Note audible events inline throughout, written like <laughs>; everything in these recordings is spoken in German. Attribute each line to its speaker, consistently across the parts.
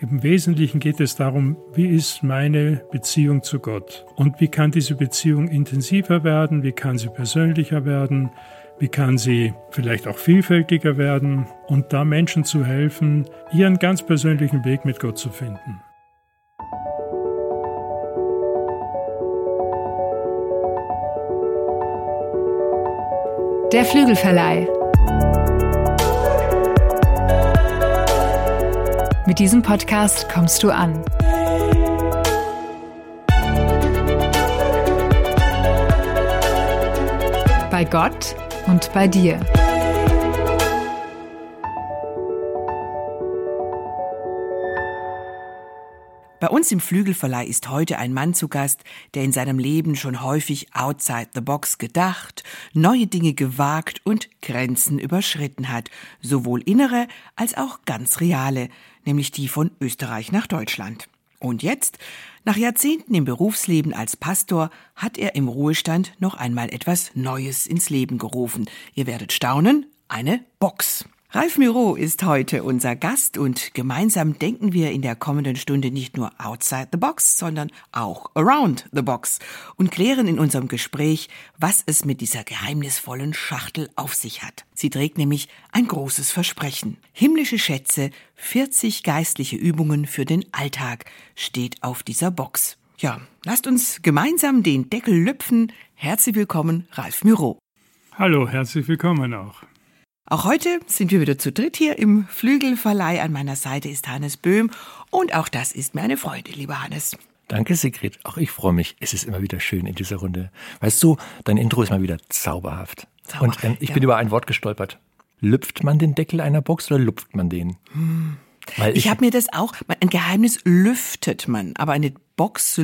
Speaker 1: Im Wesentlichen geht es darum, wie ist meine Beziehung zu Gott? Und wie kann diese Beziehung intensiver werden, wie kann sie persönlicher werden, wie kann sie vielleicht auch vielfältiger werden? Und da Menschen zu helfen, ihren ganz persönlichen Weg mit Gott zu finden.
Speaker 2: Der Flügelverleih Mit diesem Podcast kommst du an. Bei Gott und bei dir.
Speaker 3: Uns im Flügelverleih ist heute ein Mann zu Gast, der in seinem Leben schon häufig outside the box gedacht, neue Dinge gewagt und Grenzen überschritten hat, sowohl innere als auch ganz reale nämlich die von Österreich nach Deutschland. Und jetzt, nach Jahrzehnten im Berufsleben als Pastor, hat er im Ruhestand noch einmal etwas Neues ins Leben gerufen. Ihr werdet staunen, eine Box. Ralf Miro ist heute unser Gast und gemeinsam denken wir in der kommenden Stunde nicht nur outside the box, sondern auch around the box und klären in unserem Gespräch, was es mit dieser geheimnisvollen Schachtel auf sich hat. Sie trägt nämlich ein großes Versprechen. Himmlische Schätze, 40 geistliche Übungen für den Alltag steht auf dieser Box. Ja, lasst uns gemeinsam den Deckel lüpfen. Herzlich willkommen, Ralf Miro.
Speaker 1: Hallo, herzlich willkommen auch.
Speaker 3: Auch heute sind wir wieder zu dritt hier im Flügelverleih. An meiner Seite ist Hannes Böhm und auch das ist mir eine Freude, lieber Hannes.
Speaker 4: Danke, Sigrid. Auch ich freue mich. Es ist immer wieder schön in dieser Runde. Weißt du, dein Intro ist mal wieder zauberhaft. zauberhaft und ähm, ich ja. bin über ein Wort gestolpert. Lüpft man den Deckel einer Box oder lupft man den?
Speaker 3: Hm. Weil ich, ich habe mir das auch, ein Geheimnis lüftet man, aber eine Box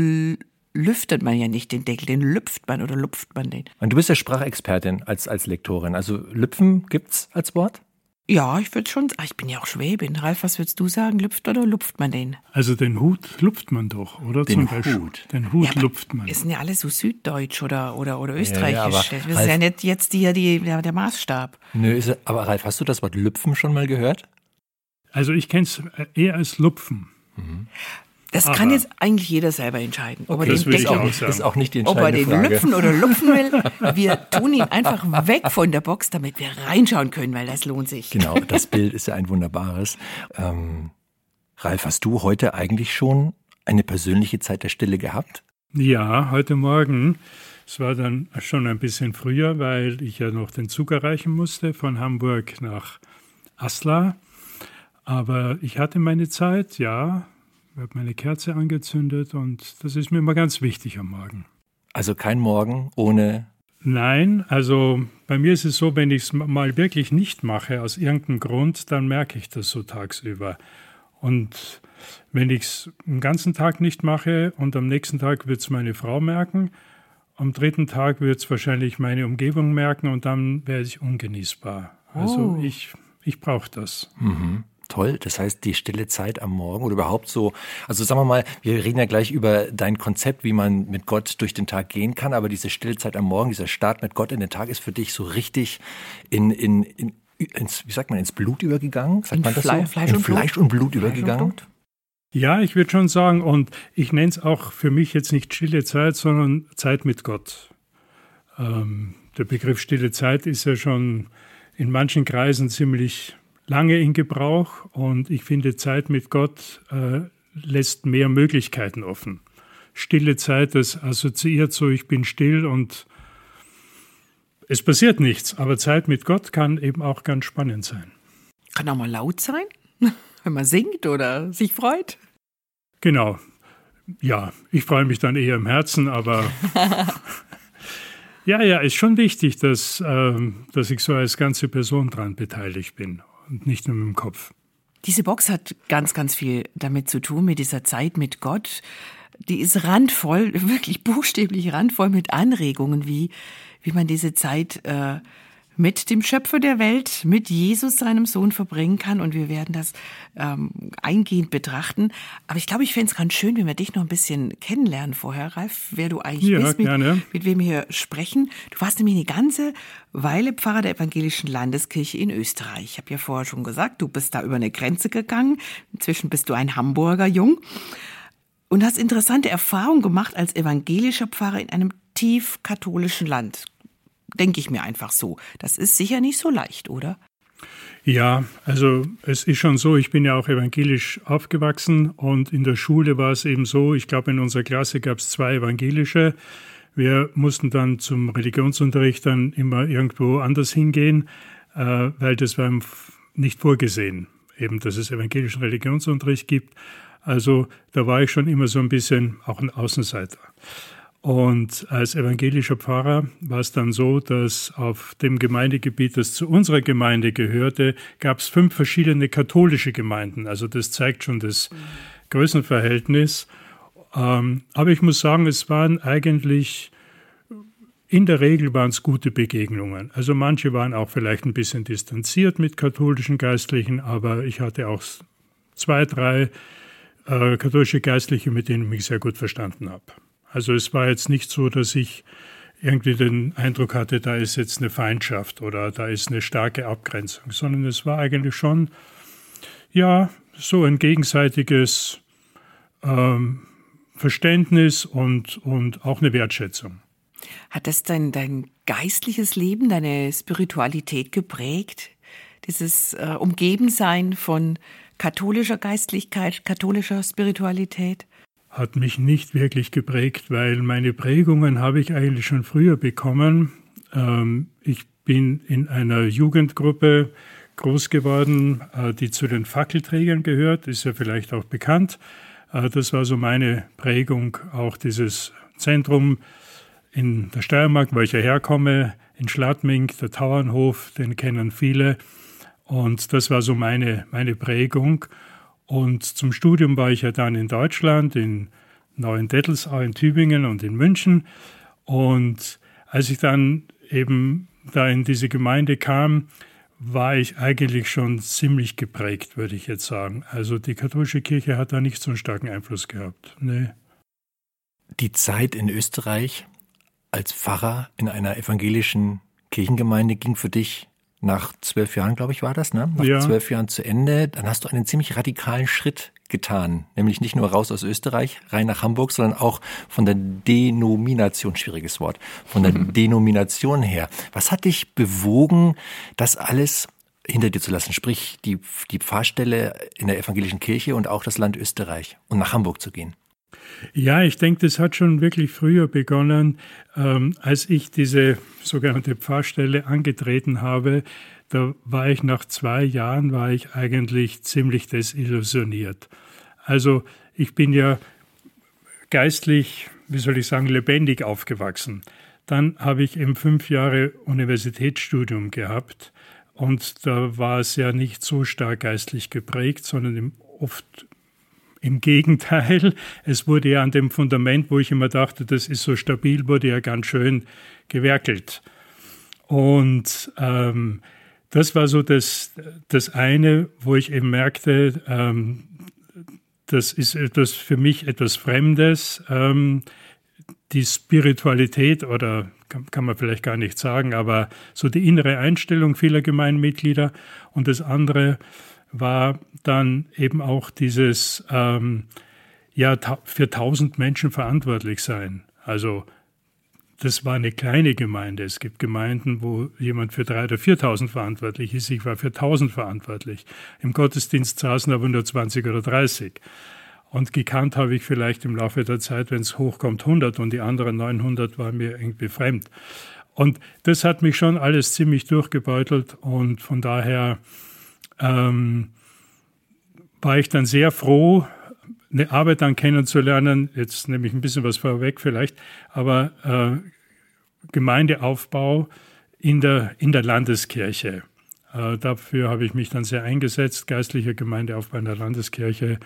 Speaker 3: lüftet man ja nicht den Deckel, den lüpft man oder lupft man den.
Speaker 4: Und du bist ja Sprachexpertin als, als Lektorin. Also lüpfen gibt's als Wort?
Speaker 3: Ja, ich würde schon, ich bin ja auch Schwäbin. Ralf, was würdest du sagen? Lüpft oder lupft man den?
Speaker 1: Also den Hut lupft man doch, oder?
Speaker 4: Den Zum Hut.
Speaker 1: Den Hut ja, lupft man.
Speaker 3: Es sind ja alle so süddeutsch oder, oder, oder österreichisch. Ja, ja, das ist Ralf, ja nicht jetzt die, die, der, der Maßstab.
Speaker 4: Nö, ist, aber Ralf, hast du das Wort lüpfen schon mal gehört?
Speaker 1: Also ich kenne es eher als lupfen. Mhm.
Speaker 3: Das Aber kann jetzt eigentlich jeder selber entscheiden.
Speaker 4: Ob okay, er den das auch, sagen. ist auch nicht die
Speaker 3: Ob er den
Speaker 4: Frage.
Speaker 3: lüpfen oder <laughs> lupfen will. Wir tun ihn einfach weg von der Box, damit wir reinschauen können, weil das lohnt sich.
Speaker 4: Genau, das Bild ist ja ein wunderbares. Ähm, Ralf, hast du heute eigentlich schon eine persönliche Zeit der Stille gehabt?
Speaker 1: Ja, heute Morgen. Es war dann schon ein bisschen früher, weil ich ja noch den Zug erreichen musste von Hamburg nach Asla. Aber ich hatte meine Zeit, ja, ich habe meine Kerze angezündet und das ist mir immer ganz wichtig am Morgen.
Speaker 4: Also kein Morgen ohne.
Speaker 1: Nein, also bei mir ist es so, wenn ich es mal wirklich nicht mache, aus irgendeinem Grund, dann merke ich das so tagsüber. Und wenn ich es den ganzen Tag nicht mache und am nächsten Tag wird es meine Frau merken, am dritten Tag wird es wahrscheinlich meine Umgebung merken und dann werde ich ungenießbar. Also oh. ich, ich brauche das.
Speaker 4: Mhm toll. Das heißt, die stille Zeit am Morgen oder überhaupt so, also sagen wir mal, wir reden ja gleich über dein Konzept, wie man mit Gott durch den Tag gehen kann, aber diese stille Zeit am Morgen, dieser Start mit Gott in den Tag ist für dich so richtig in, in, in ins, wie sagt man, ins Blut übergegangen? Sagt in man das
Speaker 3: Fle
Speaker 4: so?
Speaker 3: Fleisch, in und
Speaker 4: Fleisch und Blut übergegangen? Und Blut?
Speaker 1: Ja, ich würde schon sagen, und ich nenne es auch für mich jetzt nicht stille Zeit, sondern Zeit mit Gott. Ähm, der Begriff stille Zeit ist ja schon in manchen Kreisen ziemlich lange in Gebrauch und ich finde, Zeit mit Gott äh, lässt mehr Möglichkeiten offen. Stille Zeit, das assoziiert so, ich bin still und es passiert nichts, aber Zeit mit Gott kann eben auch ganz spannend sein.
Speaker 3: Kann auch mal laut sein, <laughs> wenn man singt oder sich freut.
Speaker 1: Genau. Ja, ich freue mich dann eher im Herzen, aber <laughs> ja, ja, ist schon wichtig, dass, äh, dass ich so als ganze Person dran beteiligt bin und nicht nur mit dem Kopf.
Speaker 3: Diese Box hat ganz, ganz viel damit zu tun, mit dieser Zeit mit Gott. Die ist randvoll, <laughs> wirklich buchstäblich randvoll mit Anregungen, wie, wie man diese Zeit äh, mit dem Schöpfer der Welt, mit Jesus, seinem Sohn, verbringen kann. Und wir werden das ähm, eingehend betrachten. Aber ich glaube, ich fände es ganz schön, wenn wir dich noch ein bisschen kennenlernen vorher, Ralf, wer du eigentlich
Speaker 1: ja,
Speaker 3: bist, mit,
Speaker 1: gerne.
Speaker 3: mit wem wir hier sprechen. Du warst nämlich eine ganze Weile Pfarrer der Evangelischen Landeskirche in Österreich. Ich habe ja vorher schon gesagt, du bist da über eine Grenze gegangen. Inzwischen bist du ein Hamburger Jung und hast interessante Erfahrungen gemacht als evangelischer Pfarrer in einem tief katholischen Land denke ich mir einfach so. Das ist sicher nicht so leicht, oder?
Speaker 1: Ja, also es ist schon so, ich bin ja auch evangelisch aufgewachsen und in der Schule war es eben so, ich glaube in unserer Klasse gab es zwei evangelische. Wir mussten dann zum Religionsunterricht dann immer irgendwo anders hingehen, äh, weil das war nicht vorgesehen, eben dass es evangelischen Religionsunterricht gibt. Also da war ich schon immer so ein bisschen auch ein Außenseiter. Und als evangelischer Pfarrer war es dann so, dass auf dem Gemeindegebiet, das zu unserer Gemeinde gehörte, gab es fünf verschiedene katholische Gemeinden. Also das zeigt schon das Größenverhältnis. Ähm, aber ich muss sagen, es waren eigentlich in der Regel waren es gute Begegnungen. Also manche waren auch vielleicht ein bisschen distanziert mit katholischen Geistlichen, aber ich hatte auch zwei, drei äh, katholische Geistliche, mit denen ich mich sehr gut verstanden habe. Also es war jetzt nicht so, dass ich irgendwie den Eindruck hatte, da ist jetzt eine Feindschaft oder da ist eine starke Abgrenzung, sondern es war eigentlich schon, ja, so ein gegenseitiges ähm, Verständnis und, und auch eine Wertschätzung.
Speaker 3: Hat das dein, dein geistliches Leben, deine Spiritualität geprägt? Dieses äh, Umgebensein von katholischer Geistlichkeit, katholischer Spiritualität?
Speaker 1: Hat mich nicht wirklich geprägt, weil meine Prägungen habe ich eigentlich schon früher bekommen. Ähm, ich bin in einer Jugendgruppe groß geworden, äh, die zu den Fackelträgern gehört, ist ja vielleicht auch bekannt. Äh, das war so meine Prägung, auch dieses Zentrum in der Steiermark, wo ich ja herkomme, in Schladming, der Tauernhof, den kennen viele. Und das war so meine, meine Prägung. Und zum Studium war ich ja dann in Deutschland, in Neuendettelsau, in Tübingen und in München. Und als ich dann eben da in diese Gemeinde kam, war ich eigentlich schon ziemlich geprägt, würde ich jetzt sagen. Also die katholische Kirche hat da nicht so einen starken Einfluss gehabt. Nee.
Speaker 4: Die Zeit in Österreich als Pfarrer in einer evangelischen Kirchengemeinde ging für dich nach zwölf Jahren, glaube ich, war das, ne? Nach
Speaker 1: ja.
Speaker 4: zwölf Jahren zu Ende, dann hast du einen ziemlich radikalen Schritt getan. Nämlich nicht nur raus aus Österreich, rein nach Hamburg, sondern auch von der Denomination, schwieriges Wort, von der Denomination her. Was hat dich bewogen, das alles hinter dir zu lassen? Sprich, die, die Pfarrstelle in der evangelischen Kirche und auch das Land Österreich und nach Hamburg zu gehen?
Speaker 1: Ja, ich denke, das hat schon wirklich früher begonnen, ähm, als ich diese sogenannte Pfarrstelle angetreten habe. Da war ich nach zwei Jahren, war ich eigentlich ziemlich desillusioniert. Also ich bin ja geistlich, wie soll ich sagen, lebendig aufgewachsen. Dann habe ich eben fünf Jahre Universitätsstudium gehabt und da war es ja nicht so stark geistlich geprägt, sondern oft im Gegenteil, es wurde ja an dem Fundament, wo ich immer dachte, das ist so stabil, wurde ja ganz schön gewerkelt. Und ähm, das war so das, das eine, wo ich eben merkte, ähm, das ist etwas für mich etwas Fremdes. Ähm, die Spiritualität oder kann, kann, man vielleicht gar nicht sagen, aber so die innere Einstellung vieler Gemeindemitglieder. Und das andere, war dann eben auch dieses ähm, ja für tausend Menschen verantwortlich sein. Also das war eine kleine Gemeinde. Es gibt Gemeinden, wo jemand für drei oder viertausend verantwortlich ist. Ich war für tausend verantwortlich. Im Gottesdienst saßen aber nur 20 oder 30. Und gekannt habe ich vielleicht im Laufe der Zeit, wenn es hochkommt, 100 und die anderen 900 waren mir irgendwie fremd. Und das hat mich schon alles ziemlich durchgebeutelt und von daher ähm, war ich dann sehr froh, eine Arbeit dann kennenzulernen. Jetzt nehme ich ein bisschen was vorweg vielleicht, aber äh, Gemeindeaufbau in der, in der Landeskirche. Äh, dafür habe ich mich dann sehr eingesetzt, geistlicher Gemeindeaufbau in der Landeskirche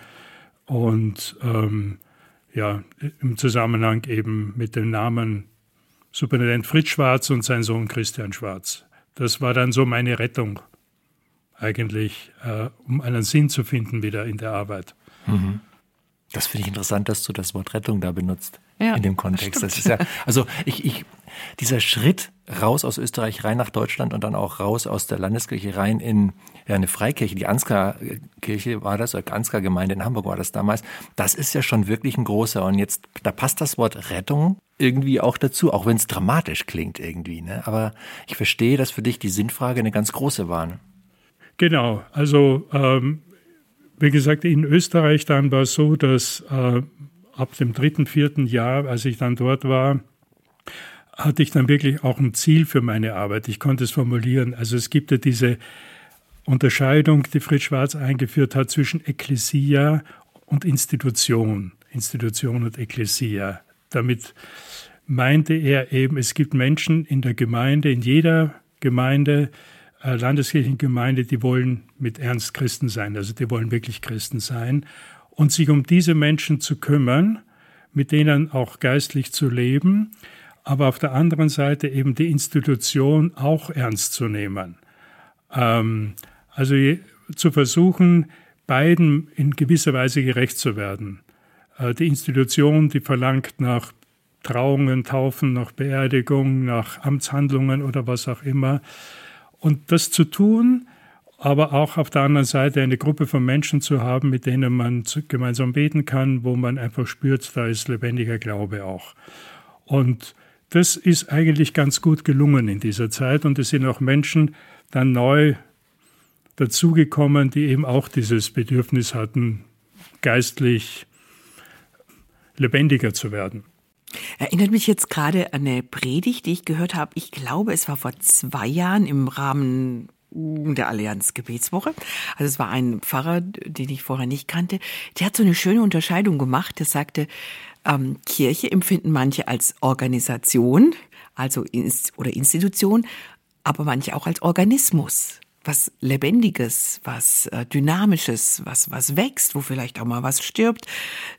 Speaker 1: und ähm, ja, im Zusammenhang eben mit dem Namen Superintendent Fritz Schwarz und sein Sohn Christian Schwarz. das war dann so meine Rettung eigentlich, äh, um einen Sinn zu finden wieder in der Arbeit. Mhm.
Speaker 4: Das finde ich interessant, dass du das Wort Rettung da benutzt ja, in dem Kontext. Das, das ist ja, also ich, ich, dieser Schritt raus aus Österreich rein nach Deutschland und dann auch raus aus der Landeskirche rein in ja, eine Freikirche, die Ansgar-Kirche war das, oder Ansgar-Gemeinde in Hamburg war das damals, das ist ja schon wirklich ein großer. Und jetzt, da passt das Wort Rettung irgendwie auch dazu, auch wenn es dramatisch klingt irgendwie. Ne? Aber ich verstehe, dass für dich die Sinnfrage eine ganz große war.
Speaker 1: Genau, also ähm, wie gesagt, in Österreich dann war es so, dass äh, ab dem dritten, vierten Jahr, als ich dann dort war, hatte ich dann wirklich auch ein Ziel für meine Arbeit. Ich konnte es formulieren. Also es gibt ja diese Unterscheidung, die Fritz Schwarz eingeführt hat zwischen Ekklesia und Institution. Institution und Ekklesia. Damit meinte er eben, es gibt Menschen in der Gemeinde, in jeder Gemeinde, Landeskirchengemeinde, die wollen mit Ernst Christen sein, also die wollen wirklich Christen sein. Und sich um diese Menschen zu kümmern, mit denen auch geistlich zu leben, aber auf der anderen Seite eben die Institution auch ernst zu nehmen. Ähm, also zu versuchen, beiden in gewisser Weise gerecht zu werden. Äh, die Institution, die verlangt nach Trauungen, Taufen, nach Beerdigung, nach Amtshandlungen oder was auch immer. Und das zu tun, aber auch auf der anderen Seite eine Gruppe von Menschen zu haben, mit denen man gemeinsam beten kann, wo man einfach spürt, da ist lebendiger Glaube auch. Und das ist eigentlich ganz gut gelungen in dieser Zeit und es sind auch Menschen dann neu dazugekommen, die eben auch dieses Bedürfnis hatten, geistlich lebendiger zu werden.
Speaker 3: Erinnert mich jetzt gerade an eine Predigt, die ich gehört habe. Ich glaube, es war vor zwei Jahren im Rahmen der Allianz Gebetswoche. Also es war ein Pfarrer, den ich vorher nicht kannte. Der hat so eine schöne Unterscheidung gemacht. Der sagte, ähm, Kirche empfinden manche als Organisation, also oder Institution, aber manche auch als Organismus was Lebendiges, was äh, Dynamisches, was, was wächst, wo vielleicht auch mal was stirbt.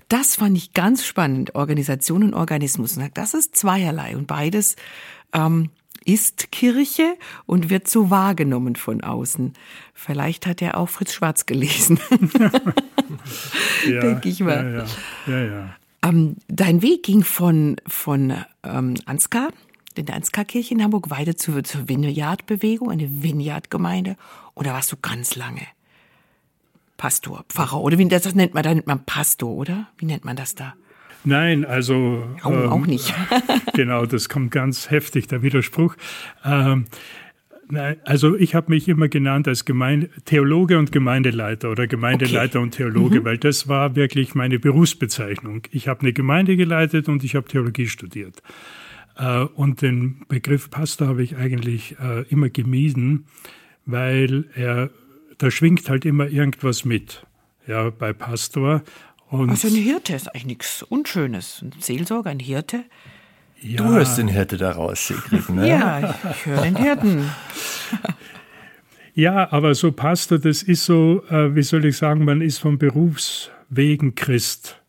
Speaker 3: Das fand ich ganz spannend. Organisation und Organismus. das ist zweierlei und beides ähm, ist Kirche und wird so wahrgenommen von außen. Vielleicht hat er auch Fritz Schwarz gelesen. <laughs> ja, Denke ich mal. Ja, ja. ja, ähm, dein Weg ging von, von ähm, Ansgar in der Ansgar-Kirche in Hamburg weiter zur, zur Vineyard-Bewegung, eine Vineyard-Gemeinde. Oder warst du ganz lange Pastor, Pfarrer? Oder wie das nennt man, da nennt man Pastor, oder? Wie nennt man das da?
Speaker 1: Nein, also.
Speaker 3: Auch, ähm, auch nicht. <laughs>
Speaker 1: genau, das kommt ganz heftig, der Widerspruch. Ähm, also ich habe mich immer genannt als Gemeinde, Theologe und Gemeindeleiter oder Gemeindeleiter okay. und Theologe, mhm. weil das war wirklich meine Berufsbezeichnung. Ich habe eine Gemeinde geleitet und ich habe Theologie studiert. Äh, und den Begriff Pastor habe ich eigentlich äh, immer gemieden, weil er, da schwingt halt immer irgendwas mit, ja, bei Pastor.
Speaker 3: Und also ein Hirte ist eigentlich nichts Unschönes. Ein Seelsorger, ein Hirte.
Speaker 4: Ja. Du hörst den Hirte daraus, Sigrid, ne?
Speaker 3: ja, ich höre den Hirten.
Speaker 1: ja, aber so Pastor, das ist so, äh, wie soll ich sagen, man ist vom Berufswegen Christ.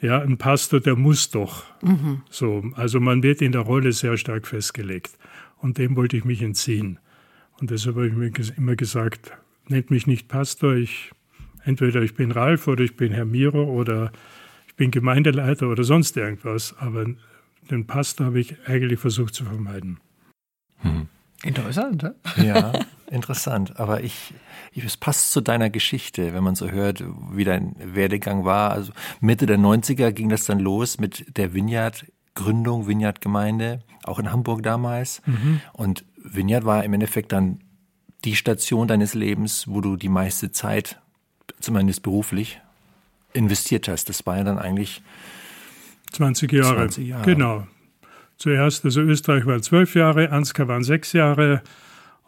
Speaker 1: Ja, ein Pastor, der muss doch. Mhm. So, also man wird in der Rolle sehr stark festgelegt. Und dem wollte ich mich entziehen. Und deshalb habe ich mir immer gesagt, nennt mich nicht Pastor, ich, entweder ich bin Ralf oder ich bin Herr Miro oder ich bin Gemeindeleiter oder sonst irgendwas. Aber den Pastor habe ich eigentlich versucht zu vermeiden.
Speaker 3: Hm. Interessant,
Speaker 4: ne? Ja, <laughs> interessant. Aber ich, es passt zu deiner Geschichte, wenn man so hört, wie dein Werdegang war. Also Mitte der 90er ging das dann los mit der Vineyard Gründung, Vineyard-Gemeinde, auch in Hamburg damals. Mhm. Und Vineyard war im Endeffekt dann die Station deines Lebens, wo du die meiste Zeit, zumindest beruflich, investiert hast. Das war ja dann eigentlich
Speaker 1: 20 Jahre. 20 Jahre. Genau. Zuerst, also Österreich war zwölf Jahre, Ansgar waren sechs Jahre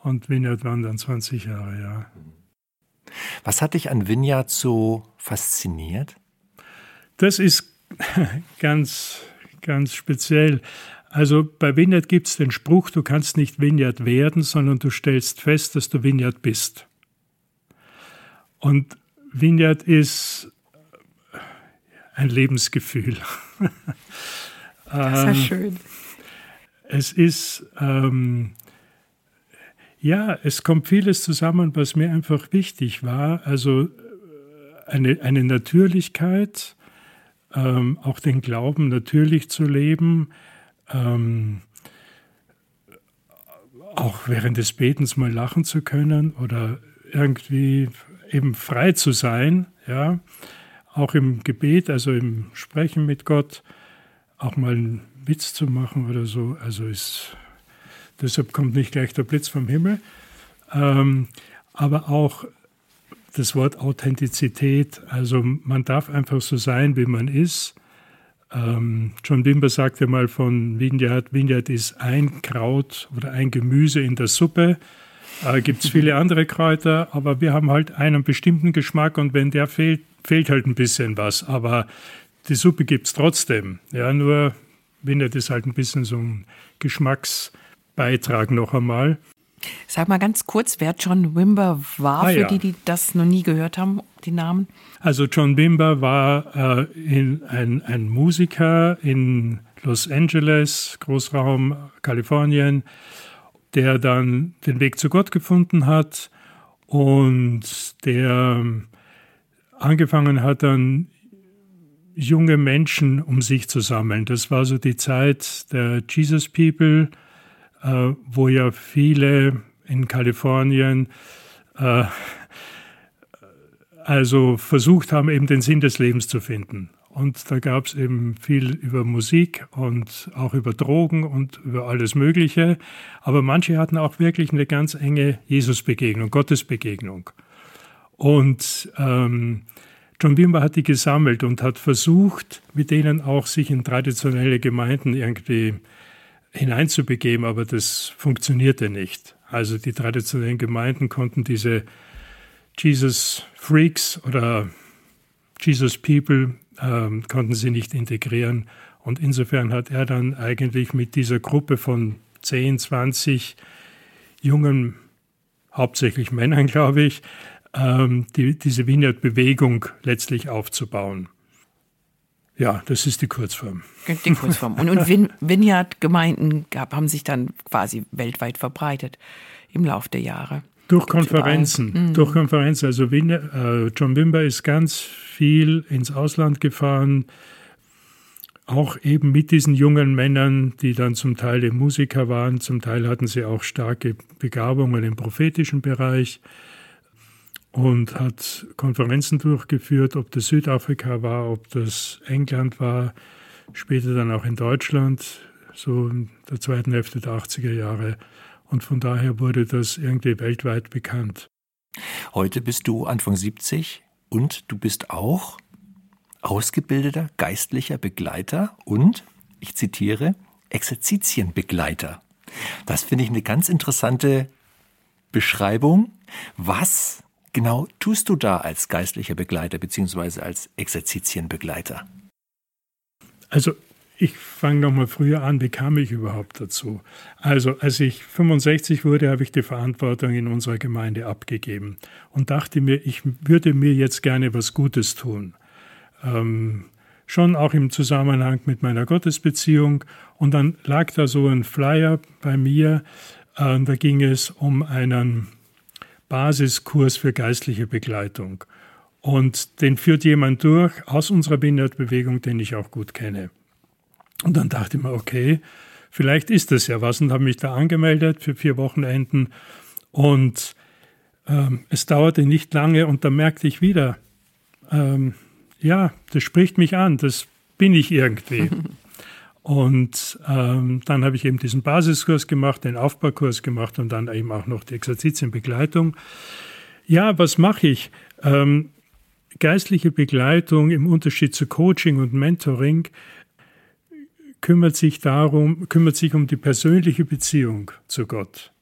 Speaker 1: und Vineyard waren dann 20 Jahre, ja.
Speaker 4: Was hat dich an Vineyard so fasziniert?
Speaker 1: Das ist <laughs> ganz, ganz speziell. Also bei Vineyard gibt es den Spruch, du kannst nicht Vineyard werden, sondern du stellst fest, dass du Vineyard bist. Und Vineyard ist ein Lebensgefühl.
Speaker 3: Das ist ja <laughs> ähm, schön.
Speaker 1: Es ist, ähm, Ja, es kommt vieles zusammen, was mir einfach wichtig war. Also äh, eine, eine Natürlichkeit, ähm, auch den Glauben natürlich zu leben, ähm, auch während des Betens mal lachen zu können oder irgendwie eben frei zu sein, ja, auch im Gebet, also im Sprechen mit Gott, auch mal einen Witz zu machen oder so. Also ist, deshalb kommt nicht gleich der Blitz vom Himmel. Ähm, aber auch das Wort Authentizität, also man darf einfach so sein, wie man ist. Ähm, John Wimber sagte mal von Vineyard, Vineyard ist ein Kraut oder ein Gemüse in der Suppe. Äh, Gibt es <laughs> viele andere Kräuter, aber wir haben halt einen bestimmten Geschmack und wenn der fehlt, fehlt halt ein bisschen was. Aber die Suppe gibt es trotzdem. Ja, nur Vineyard ist halt ein bisschen so ein Geschmacksbeitrag noch einmal.
Speaker 3: Sag mal ganz kurz, wer John Wimber war, ah, für ja. die, die das noch nie gehört haben, die Namen.
Speaker 1: Also John Wimber war äh, in, ein, ein Musiker in Los Angeles, Großraum Kalifornien, der dann den Weg zu Gott gefunden hat und der angefangen hat dann junge Menschen um sich zu sammeln. Das war so die Zeit der Jesus People, äh, wo ja viele in Kalifornien äh, also versucht haben, eben den Sinn des Lebens zu finden. Und da gab es eben viel über Musik und auch über Drogen und über alles Mögliche. Aber manche hatten auch wirklich eine ganz enge Jesusbegegnung, Gottesbegegnung. Und ähm, John Wimber hat die gesammelt und hat versucht, mit denen auch sich in traditionelle Gemeinden irgendwie hineinzubegeben, aber das funktionierte nicht. Also die traditionellen Gemeinden konnten diese Jesus Freaks oder Jesus People ähm, konnten sie nicht integrieren. Und insofern hat er dann eigentlich mit dieser Gruppe von 10, 20 jungen, hauptsächlich Männern, <laughs> glaube ich, ähm, die, diese Vineyard-Bewegung letztlich aufzubauen. Ja, das ist die Kurzform.
Speaker 3: Die Kurzform. Und, und <laughs> Vineyard-Gemeinden haben sich dann quasi weltweit verbreitet im Laufe der Jahre.
Speaker 1: Durch Konferenzen, mhm. durch Konferenzen. Also Wien, äh, John Wimber ist ganz viel ins Ausland gefahren, auch eben mit diesen jungen Männern, die dann zum Teil Musiker waren, zum Teil hatten sie auch starke Begabungen im prophetischen Bereich und hat Konferenzen durchgeführt, ob das Südafrika war, ob das England war, später dann auch in Deutschland, so in der zweiten Hälfte der 80er Jahre. Und von daher wurde das irgendwie weltweit bekannt.
Speaker 4: Heute bist du Anfang 70 und du bist auch ausgebildeter geistlicher Begleiter und, ich zitiere, Exerzitienbegleiter. Das finde ich eine ganz interessante Beschreibung. Was genau tust du da als geistlicher Begleiter bzw. als Exerzitienbegleiter?
Speaker 1: Also ich fange nochmal früher an, wie kam ich überhaupt dazu? Also als ich 65 wurde, habe ich die Verantwortung in unserer Gemeinde abgegeben und dachte mir, ich würde mir jetzt gerne was Gutes tun. Ähm, schon auch im Zusammenhang mit meiner Gottesbeziehung. Und dann lag da so ein Flyer bei mir, äh, da ging es um einen Basiskurs für geistliche Begleitung. Und den führt jemand durch aus unserer Binderbewegung, den ich auch gut kenne. Und dann dachte ich mir, okay, vielleicht ist das ja was und habe mich da angemeldet für vier Wochenenden. Und ähm, es dauerte nicht lange und da merkte ich wieder, ähm, ja, das spricht mich an, das bin ich irgendwie. <laughs> Und ähm, dann habe ich eben diesen Basiskurs gemacht, den Aufbaukurs gemacht und dann eben auch noch die Exerzitienbegleitung. Ja, was mache ich? Ähm, geistliche Begleitung im Unterschied zu Coaching und Mentoring kümmert sich darum, kümmert sich um die persönliche Beziehung zu Gott.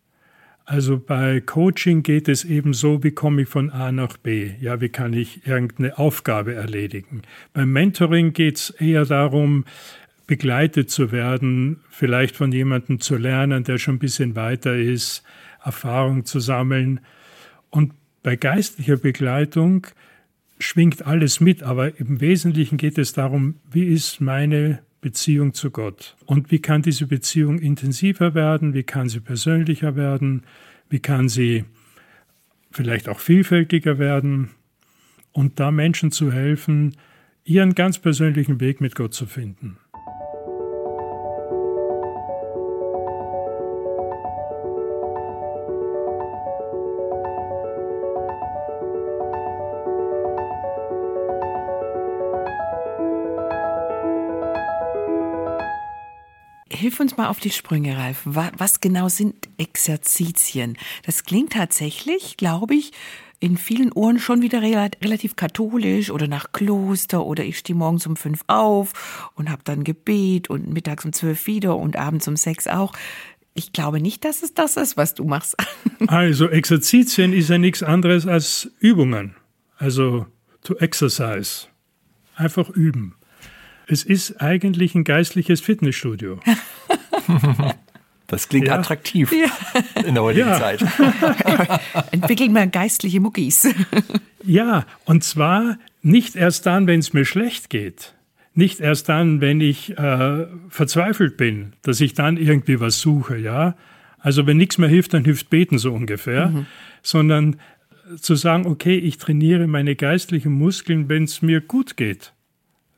Speaker 1: Also bei Coaching geht es eben so, wie komme ich von A nach B? Ja, wie kann ich irgendeine Aufgabe erledigen? Beim Mentoring geht es eher darum, begleitet zu werden, vielleicht von jemandem zu lernen, der schon ein bisschen weiter ist, Erfahrung zu sammeln. Und bei geistlicher Begleitung schwingt alles mit, aber im Wesentlichen geht es darum, wie ist meine Beziehung zu Gott und wie kann diese Beziehung intensiver werden, wie kann sie persönlicher werden, Wie kann sie vielleicht auch vielfältiger werden? Und da Menschen zu helfen, ihren ganz persönlichen Weg mit Gott zu finden.
Speaker 3: Hilf uns mal auf die Sprünge, Ralf. Was genau sind Exerzitien? Das klingt tatsächlich, glaube ich, in vielen Ohren schon wieder relativ katholisch oder nach Kloster oder ich stehe morgens um fünf auf und habe dann Gebet und mittags um zwölf wieder und abends um sechs auch. Ich glaube nicht, dass es das ist, was du machst. <laughs>
Speaker 1: Also Exerzitien ist ja nichts anderes als Übungen. Also to exercise. Einfach üben. Es ist eigentlich ein geistliches Fitnessstudio. <laughs>
Speaker 4: Das klingt ja. attraktiv ja. in der heutigen ja. Zeit. <laughs>
Speaker 3: Entwickeln wir geistliche Muckis. <laughs>
Speaker 1: Ja, und zwar nicht erst dann, wenn es mir schlecht geht. Nicht erst dann, wenn ich äh, verzweifelt bin, dass ich dann irgendwie was suche, ja. Also wenn nichts mehr hilft, dann hilft beten so ungefähr, mhm. sondern zu sagen, okay, ich trainiere meine geistlichen Muskeln, wenn es mir gut geht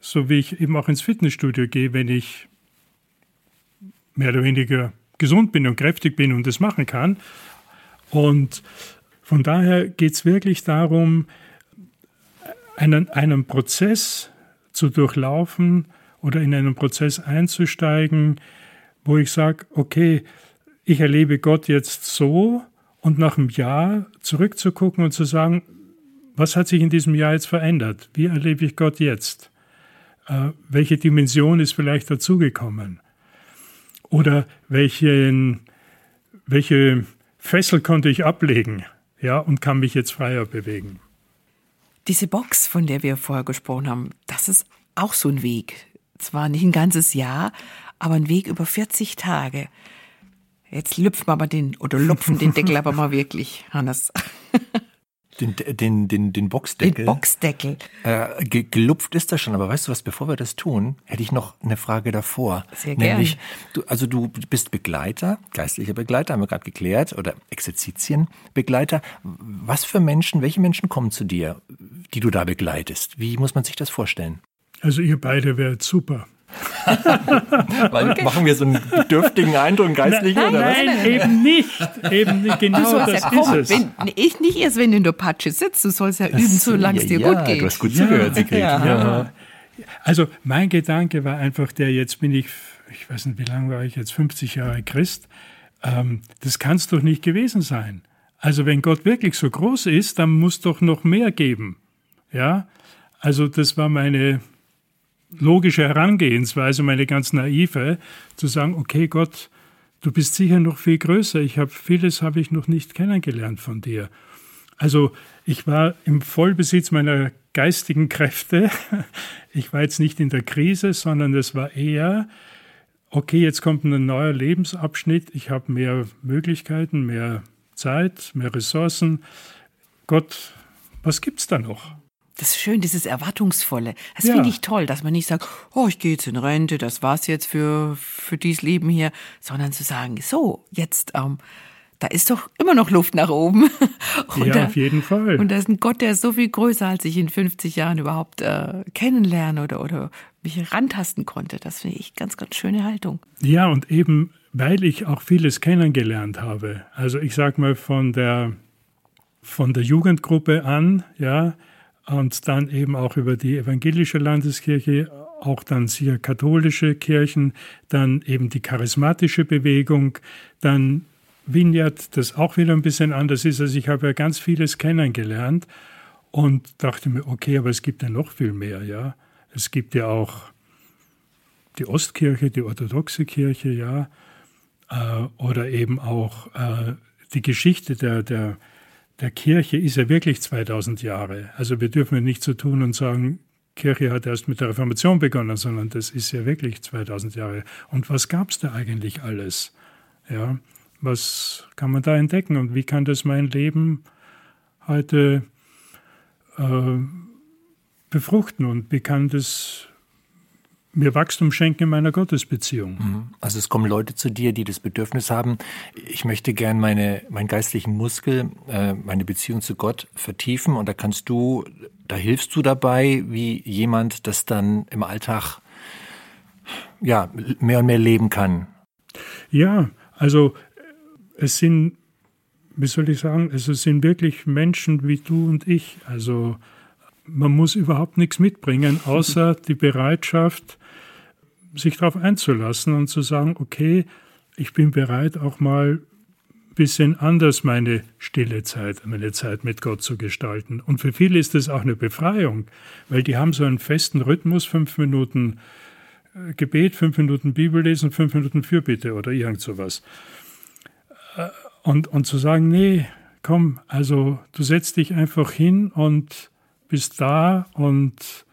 Speaker 1: so wie ich eben auch ins Fitnessstudio gehe, wenn ich mehr oder weniger gesund bin und kräftig bin und das machen kann. Und von daher geht es wirklich darum, einen, einen Prozess zu durchlaufen oder in einen Prozess einzusteigen, wo ich sage, okay, ich erlebe Gott jetzt so und nach einem Jahr zurückzugucken und zu sagen, was hat sich in diesem Jahr jetzt verändert? Wie erlebe ich Gott jetzt? Äh, welche Dimension ist vielleicht dazugekommen? Oder welchen, welche Fessel konnte ich ablegen ja, und kann mich jetzt freier bewegen?
Speaker 3: Diese Box, von der wir vorher gesprochen haben, das ist auch so ein Weg. Zwar nicht ein ganzes Jahr, aber ein Weg über 40 Tage. Jetzt lüpfen wir mal den, oder lupfen den Deckel <laughs> aber mal wirklich, Hannes.
Speaker 4: Den, den, den, den Boxdeckel.
Speaker 3: Den Boxdeckel.
Speaker 4: Äh, ge gelupft ist das schon, aber weißt du was, bevor wir das tun, hätte ich noch eine Frage davor.
Speaker 3: Sehr gerne. Nämlich,
Speaker 4: du, also du bist Begleiter, geistlicher Begleiter, haben wir gerade geklärt, oder Exerzitienbegleiter. Was für Menschen, welche Menschen kommen zu dir, die du da begleitest? Wie muss man sich das vorstellen?
Speaker 1: Also ihr beide wärt super. <laughs>
Speaker 4: Weil okay. machen wir so einen dürftigen Eindruck geistlich
Speaker 1: nein,
Speaker 4: oder
Speaker 1: was? Nein, eben nicht. Eben nicht. Genau das ja kommen, ist es.
Speaker 3: Wenn, ich nicht erst, wenn du in der Patsche sitzt, du sollst ja üben, solange es dir ja, gut geht.
Speaker 4: Du hast gut zugehört. Ja.
Speaker 1: ja. Also mein Gedanke war einfach der, jetzt bin ich, ich weiß nicht, wie lange war ich jetzt, 50 Jahre Christ. Ähm, das kann es doch nicht gewesen sein. Also wenn Gott wirklich so groß ist, dann muss doch noch mehr geben. Ja, also das war meine logische Herangehensweise, meine ganz naive, zu sagen, okay Gott, du bist sicher noch viel größer. Ich habe vieles habe ich noch nicht kennengelernt von dir. Also ich war im Vollbesitz meiner geistigen Kräfte. <laughs> Ich war jetzt nicht in der Krise, sondern es war eher, okay, jetzt kommt ein neuer Lebensabschnitt. Ich habe mehr Möglichkeiten, mehr Zeit, mehr Ressourcen. Gott, was gibt's da noch?
Speaker 3: Das ist schön, dieses Erwartungsvolle. Das ja. finde ich toll, dass man nicht sagt, oh, ich gehe jetzt in Rente, das war's jetzt für, für dieses Leben hier, sondern zu sagen, so, jetzt, ähm, da ist doch immer noch Luft nach oben.
Speaker 1: Und <laughs> ja, da, auf jeden Fall.
Speaker 3: Und da ist ein Gott, der ist so viel größer, als ich in 50 Jahren überhaupt äh, kennenlernen oder, oder mich rantasten konnte. Das finde ich ganz, ganz schöne Haltung.
Speaker 1: Ja, und eben, weil ich auch vieles kennengelernt habe. Also ich sage mal von der, von der Jugendgruppe an, ja, und dann eben auch über die evangelische Landeskirche, auch dann sehr katholische Kirchen, dann eben die charismatische Bewegung, dann Vineyard, das auch wieder ein bisschen anders ist. Also ich habe ja ganz vieles kennengelernt und dachte mir, okay, aber es gibt ja noch viel mehr, ja. Es gibt ja auch die Ostkirche, die orthodoxe Kirche, ja, äh, oder eben auch äh, die Geschichte der, der der Kirche ist ja wirklich 2000 Jahre. Also wir dürfen nicht so tun und sagen, Kirche hat erst mit der Reformation begonnen, sondern das ist ja wirklich 2000 Jahre. Und was gab es da eigentlich alles? Ja, was kann man da entdecken und wie kann das mein Leben heute äh, befruchten und wie kann das mir Wachstum schenken in meiner Gottesbeziehung.
Speaker 4: Mhm. Also es kommen Leute zu dir, die das Bedürfnis haben, ich möchte gern meine, meinen geistlichen Muskel, äh, meine Beziehung zu Gott vertiefen und da kannst du, da hilfst du dabei, wie jemand das dann im Alltag ja, mehr und mehr leben kann.
Speaker 1: Ja, also es sind, wie soll ich sagen, also es sind wirklich Menschen wie du und ich. Also man muss überhaupt nichts mitbringen, außer die Bereitschaft, sich darauf einzulassen und zu sagen, okay, ich bin bereit, auch mal ein bisschen anders meine stille Zeit, meine Zeit mit Gott zu gestalten. Und für viele ist das auch eine Befreiung, weil die haben so einen festen Rhythmus, fünf Minuten äh, Gebet, fünf Minuten Bibel lesen, fünf Minuten Fürbitte oder irgend sowas. Äh, und, und zu sagen, nee, komm, also du setzt dich einfach hin und bist da und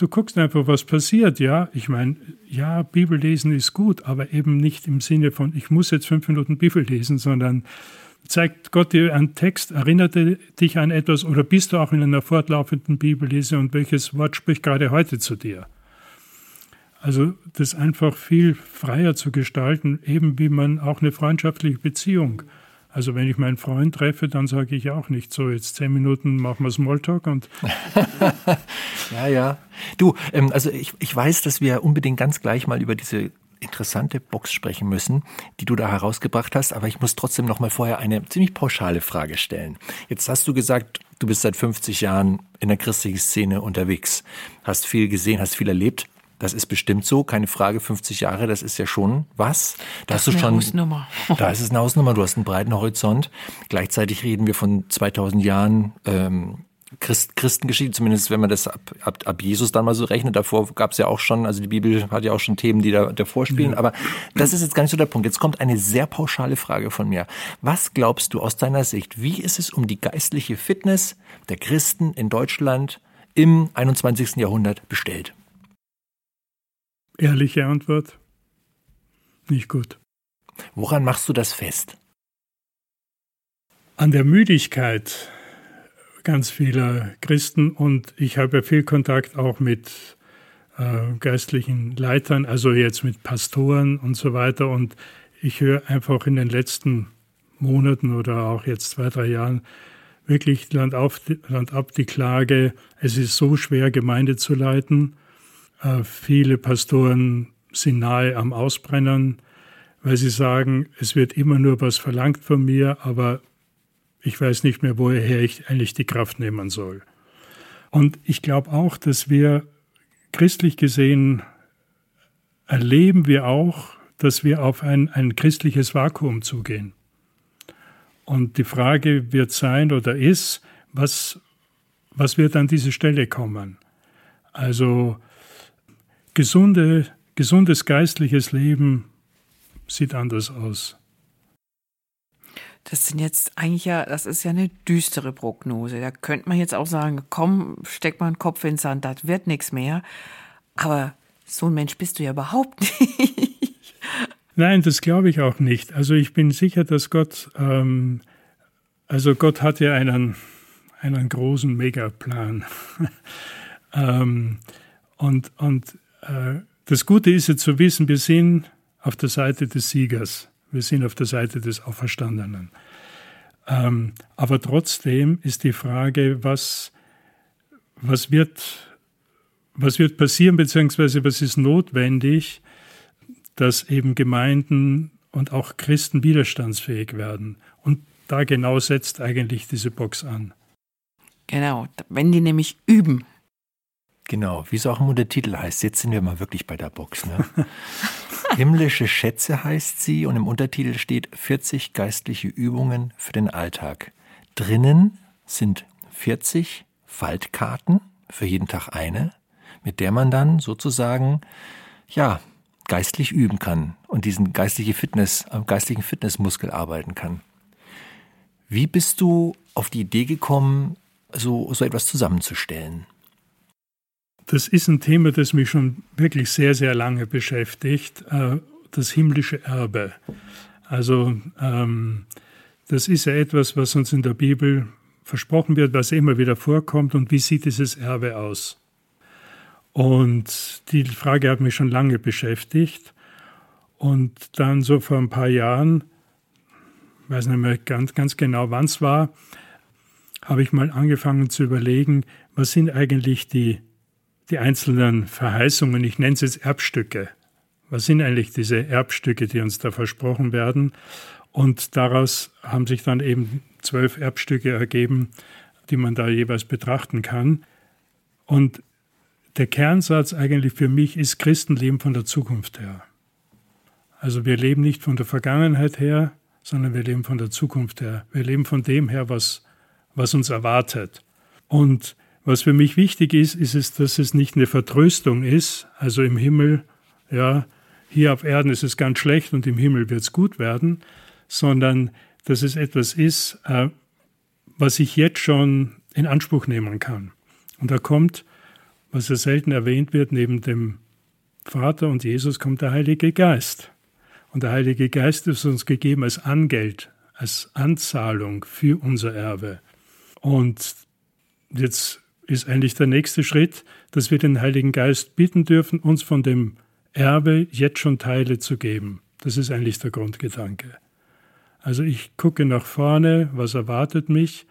Speaker 1: du guckst einfach, was passiert, ja. Ich meine, ja, Bibel lesen ist gut, aber eben nicht im Sinne von, ich muss jetzt fünf Minuten Bibel lesen, sondern zeigt Gott dir einen Text, erinnert er dich an etwas oder bist du auch in einer fortlaufenden Bibellese und welches Wort spricht gerade heute zu dir? Also das einfach viel freier zu gestalten, eben wie man auch eine freundschaftliche Beziehung also wenn ich meinen Freund treffe, dann sage ich auch nicht so, jetzt zehn Minuten machen wir Smalltalk und. <laughs>
Speaker 4: ja, ja. Du, ähm, also ich, ich weiß, dass wir unbedingt ganz gleich mal über diese interessante Box sprechen müssen, die du da herausgebracht hast, aber ich muss trotzdem noch mal vorher eine ziemlich pauschale Frage stellen. Jetzt hast du gesagt, du bist seit 50 Jahren in der christlichen Szene unterwegs, hast viel gesehen, hast viel erlebt. Das ist bestimmt so, keine Frage. 50 Jahre, das ist ja schon was.
Speaker 3: Da das hast ist du schon, eine Hausnummer. <laughs>
Speaker 4: Da ist es eine Hausnummer. Du hast einen breiten Horizont. Gleichzeitig reden wir von 2000 Jahren ähm, Christ, Christengeschichte, zumindest wenn man das ab, ab, ab Jesus dann mal so rechnet. Davor gab es ja auch schon, also die Bibel hat ja auch schon Themen, die da davor spielen. Ja. Aber das ist jetzt gar nicht so der Punkt. Jetzt kommt eine sehr pauschale Frage von mir. Was glaubst du aus deiner Sicht, wie ist es um die geistliche Fitness der Christen in Deutschland im 21. Jahrhundert bestellt?
Speaker 1: Ehrliche Antwort, nicht gut.
Speaker 4: Woran machst du das fest?
Speaker 1: An der Müdigkeit ganz vieler Christen und ich habe ja viel Kontakt auch mit äh, geistlichen Leitern, also jetzt mit Pastoren und so weiter und ich höre einfach in den letzten Monaten oder auch jetzt zwei, drei Jahren wirklich Land, auf, Land ab die Klage, es ist so schwer, Gemeinde zu leiten viele Pastoren sind nahe am Ausbrennen, weil sie sagen, es wird immer nur was verlangt von mir, aber ich weiß nicht mehr, woher ich eigentlich die Kraft nehmen soll. Und ich glaube auch, dass wir christlich gesehen erleben wir auch, dass wir auf ein, ein christliches Vakuum zugehen. Und die Frage wird sein oder ist, was, was wird an diese Stelle kommen? Also gesunde, gesundes geistliches Leben sieht anders aus.
Speaker 3: Das sind jetzt eigentlich ja, das ist ja eine düstere Prognose. Da könnte man jetzt auch sagen, komm, steck mal einen Kopf in den Sand, das wird nichts mehr. Aber so ein Mensch bist du ja überhaupt <laughs> nicht.
Speaker 1: Nein, das glaube ich auch nicht. Also ich bin sicher, dass Gott, ähm, also Gott hat ja einen, einen großen Megaplan. <laughs> ähm, und, und das Gute ist jetzt zu wissen, wir sind auf der Seite des Siegers. Wir sind auf der Seite des Auferstandenen. Ähm, aber trotzdem ist die Frage, was, was, wird, was wird passieren, beziehungsweise was ist notwendig, dass eben Gemeinden und auch Christen widerstandsfähig werden. Und da genau setzt eigentlich diese Box an.
Speaker 3: Genau, wenn die nämlich üben,
Speaker 4: Genau, wie es auch im Untertitel heißt. Jetzt sind wir mal wirklich bei der Box. Ne? <laughs> Himmlische Schätze heißt sie und im Untertitel steht 40 geistliche Übungen für den Alltag. Drinnen sind 40 Faltkarten, für jeden Tag eine, mit der man dann sozusagen, ja, geistlich üben kann und diesen geistliche Fitness, am geistlichen Fitnessmuskel arbeiten kann. Wie bist du auf die Idee gekommen, so, so etwas zusammenzustellen?
Speaker 1: Das ist ein Thema, das mich schon wirklich sehr, sehr lange beschäftigt, äh, das himmlische Erbe. Also ähm, das ist ja etwas, was uns in der Bibel versprochen wird, was immer wieder vorkommt und wie sieht dieses Erbe aus? Und die Frage hat mich schon lange beschäftigt. Und dann so vor ein paar Jahren, weiß nicht mehr ganz, ganz genau, wann es war, habe ich mal angefangen zu überlegen, was sind eigentlich die, die einzelnen Verheißungen, ich nenne es jetzt Erbstücke. Was sind eigentlich diese Erbstücke, die uns da versprochen werden? Und daraus haben sich dann eben zwölf Erbstücke ergeben, die man da jeweils betrachten kann. Und der Kernsatz eigentlich für mich ist, Christen leben von der Zukunft her. Also wir leben nicht von der Vergangenheit her, sondern wir leben von der Zukunft her. Wir leben von dem her, was, was uns erwartet. Und was für mich wichtig ist, ist es, dass es nicht eine Vertröstung ist, also im Himmel, ja, hier auf Erden ist es ganz schlecht und im Himmel wird es gut werden, sondern dass es etwas ist, äh, was ich jetzt schon in Anspruch nehmen kann. Und da kommt, was ja selten erwähnt wird, neben dem Vater und Jesus kommt der Heilige Geist. Und der Heilige Geist ist uns gegeben als Angeld, als Anzahlung für unser Erbe. Und jetzt ist eigentlich der nächste Schritt, dass wir den Heiligen Geist bitten dürfen, uns von dem Erbe jetzt schon Teile zu geben. Das ist eigentlich der Grundgedanke. Also ich gucke nach vorne, was erwartet mich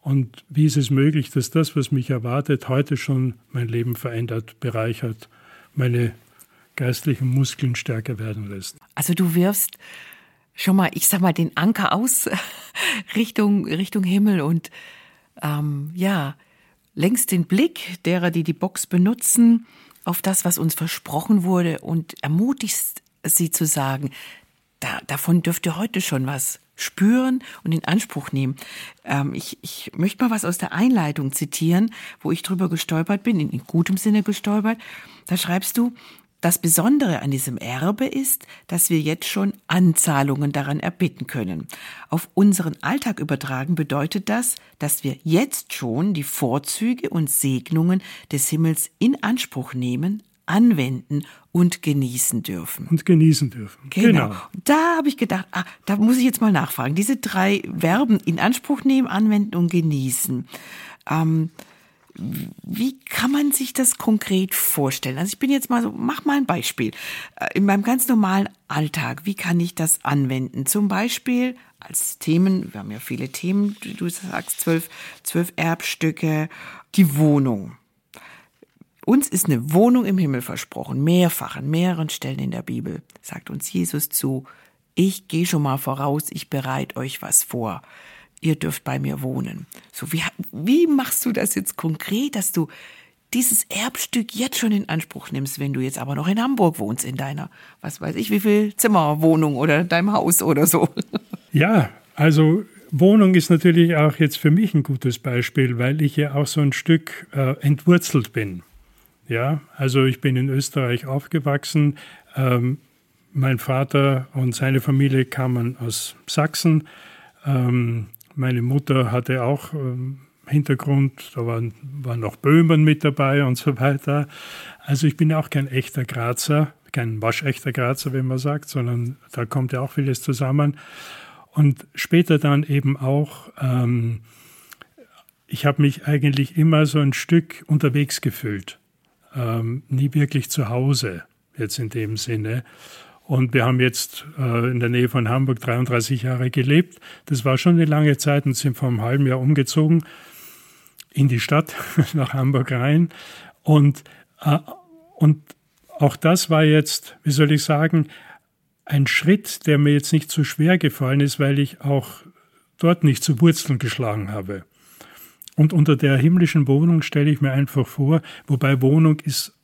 Speaker 1: und wie ist es möglich, dass das, was mich erwartet, heute schon mein Leben verändert, bereichert, meine geistlichen Muskeln stärker werden lässt.
Speaker 3: Also du wirfst schon mal, ich sag mal, den Anker aus <laughs> Richtung, Richtung Himmel und ähm, ja, lenkst den Blick derer, die die Box benutzen, auf das, was uns versprochen wurde und ermutigst sie zu sagen, da, davon dürft ihr heute schon was spüren und in Anspruch nehmen. Ähm, ich, ich möchte mal was aus der Einleitung zitieren, wo ich drüber gestolpert bin, in, in gutem Sinne gestolpert. Da schreibst du, das Besondere an diesem Erbe ist, dass wir jetzt schon Anzahlungen daran erbitten können. Auf unseren Alltag übertragen bedeutet das, dass wir jetzt schon die Vorzüge und Segnungen des Himmels in Anspruch nehmen, anwenden und genießen dürfen.
Speaker 1: Und genießen dürfen.
Speaker 3: Genau. genau. Da habe ich gedacht, ah, da muss ich jetzt mal nachfragen. Diese drei Verben in Anspruch nehmen, anwenden und genießen. Ähm, wie kann man sich das konkret vorstellen? Also ich bin jetzt mal so, mach mal ein Beispiel. Äh, in meinem ganz normalen Alltag, wie kann ich das anwenden? Zum Beispiel als Themen, wir haben ja viele Themen, du sagst zwölf, zwölf Erbstücke, die Wohnung. Uns ist eine Wohnung im Himmel versprochen, mehrfach an mehreren Stellen in der Bibel, sagt uns Jesus zu. Ich gehe schon mal voraus, ich bereite euch was vor ihr dürft bei mir wohnen. So, wie, wie machst du das jetzt konkret, dass du dieses Erbstück jetzt schon in Anspruch nimmst, wenn du jetzt aber noch in Hamburg wohnst, in deiner, was weiß ich, wie viel Zimmerwohnung oder deinem Haus oder so?
Speaker 1: Ja, also Wohnung ist natürlich auch jetzt für mich ein gutes Beispiel, weil ich ja auch so ein Stück äh, entwurzelt bin. Ja, also ich bin in Österreich aufgewachsen. Ähm, mein Vater und seine Familie kamen aus Sachsen. Ähm, meine Mutter hatte auch ähm, Hintergrund, da waren, waren noch Böhmen mit dabei und so weiter. Also ich bin auch kein echter Grazer, kein waschechter Grazer, wenn man sagt, sondern da kommt ja auch vieles zusammen. Und später dann eben auch, ähm, ich habe mich eigentlich immer so ein Stück unterwegs gefühlt, ähm, nie wirklich zu Hause, jetzt in dem Sinne. Und wir haben jetzt äh, in der Nähe von Hamburg 33 Jahre gelebt. Das war schon eine lange Zeit und sind vor einem halben Jahr umgezogen in die Stadt, <laughs> nach Hamburg rein. Und, äh, und auch das war jetzt, wie soll ich sagen, ein Schritt, der mir jetzt nicht so schwer gefallen ist, weil ich auch dort nicht zu Wurzeln geschlagen habe. Und unter der himmlischen Wohnung stelle ich mir einfach vor, wobei Wohnung ist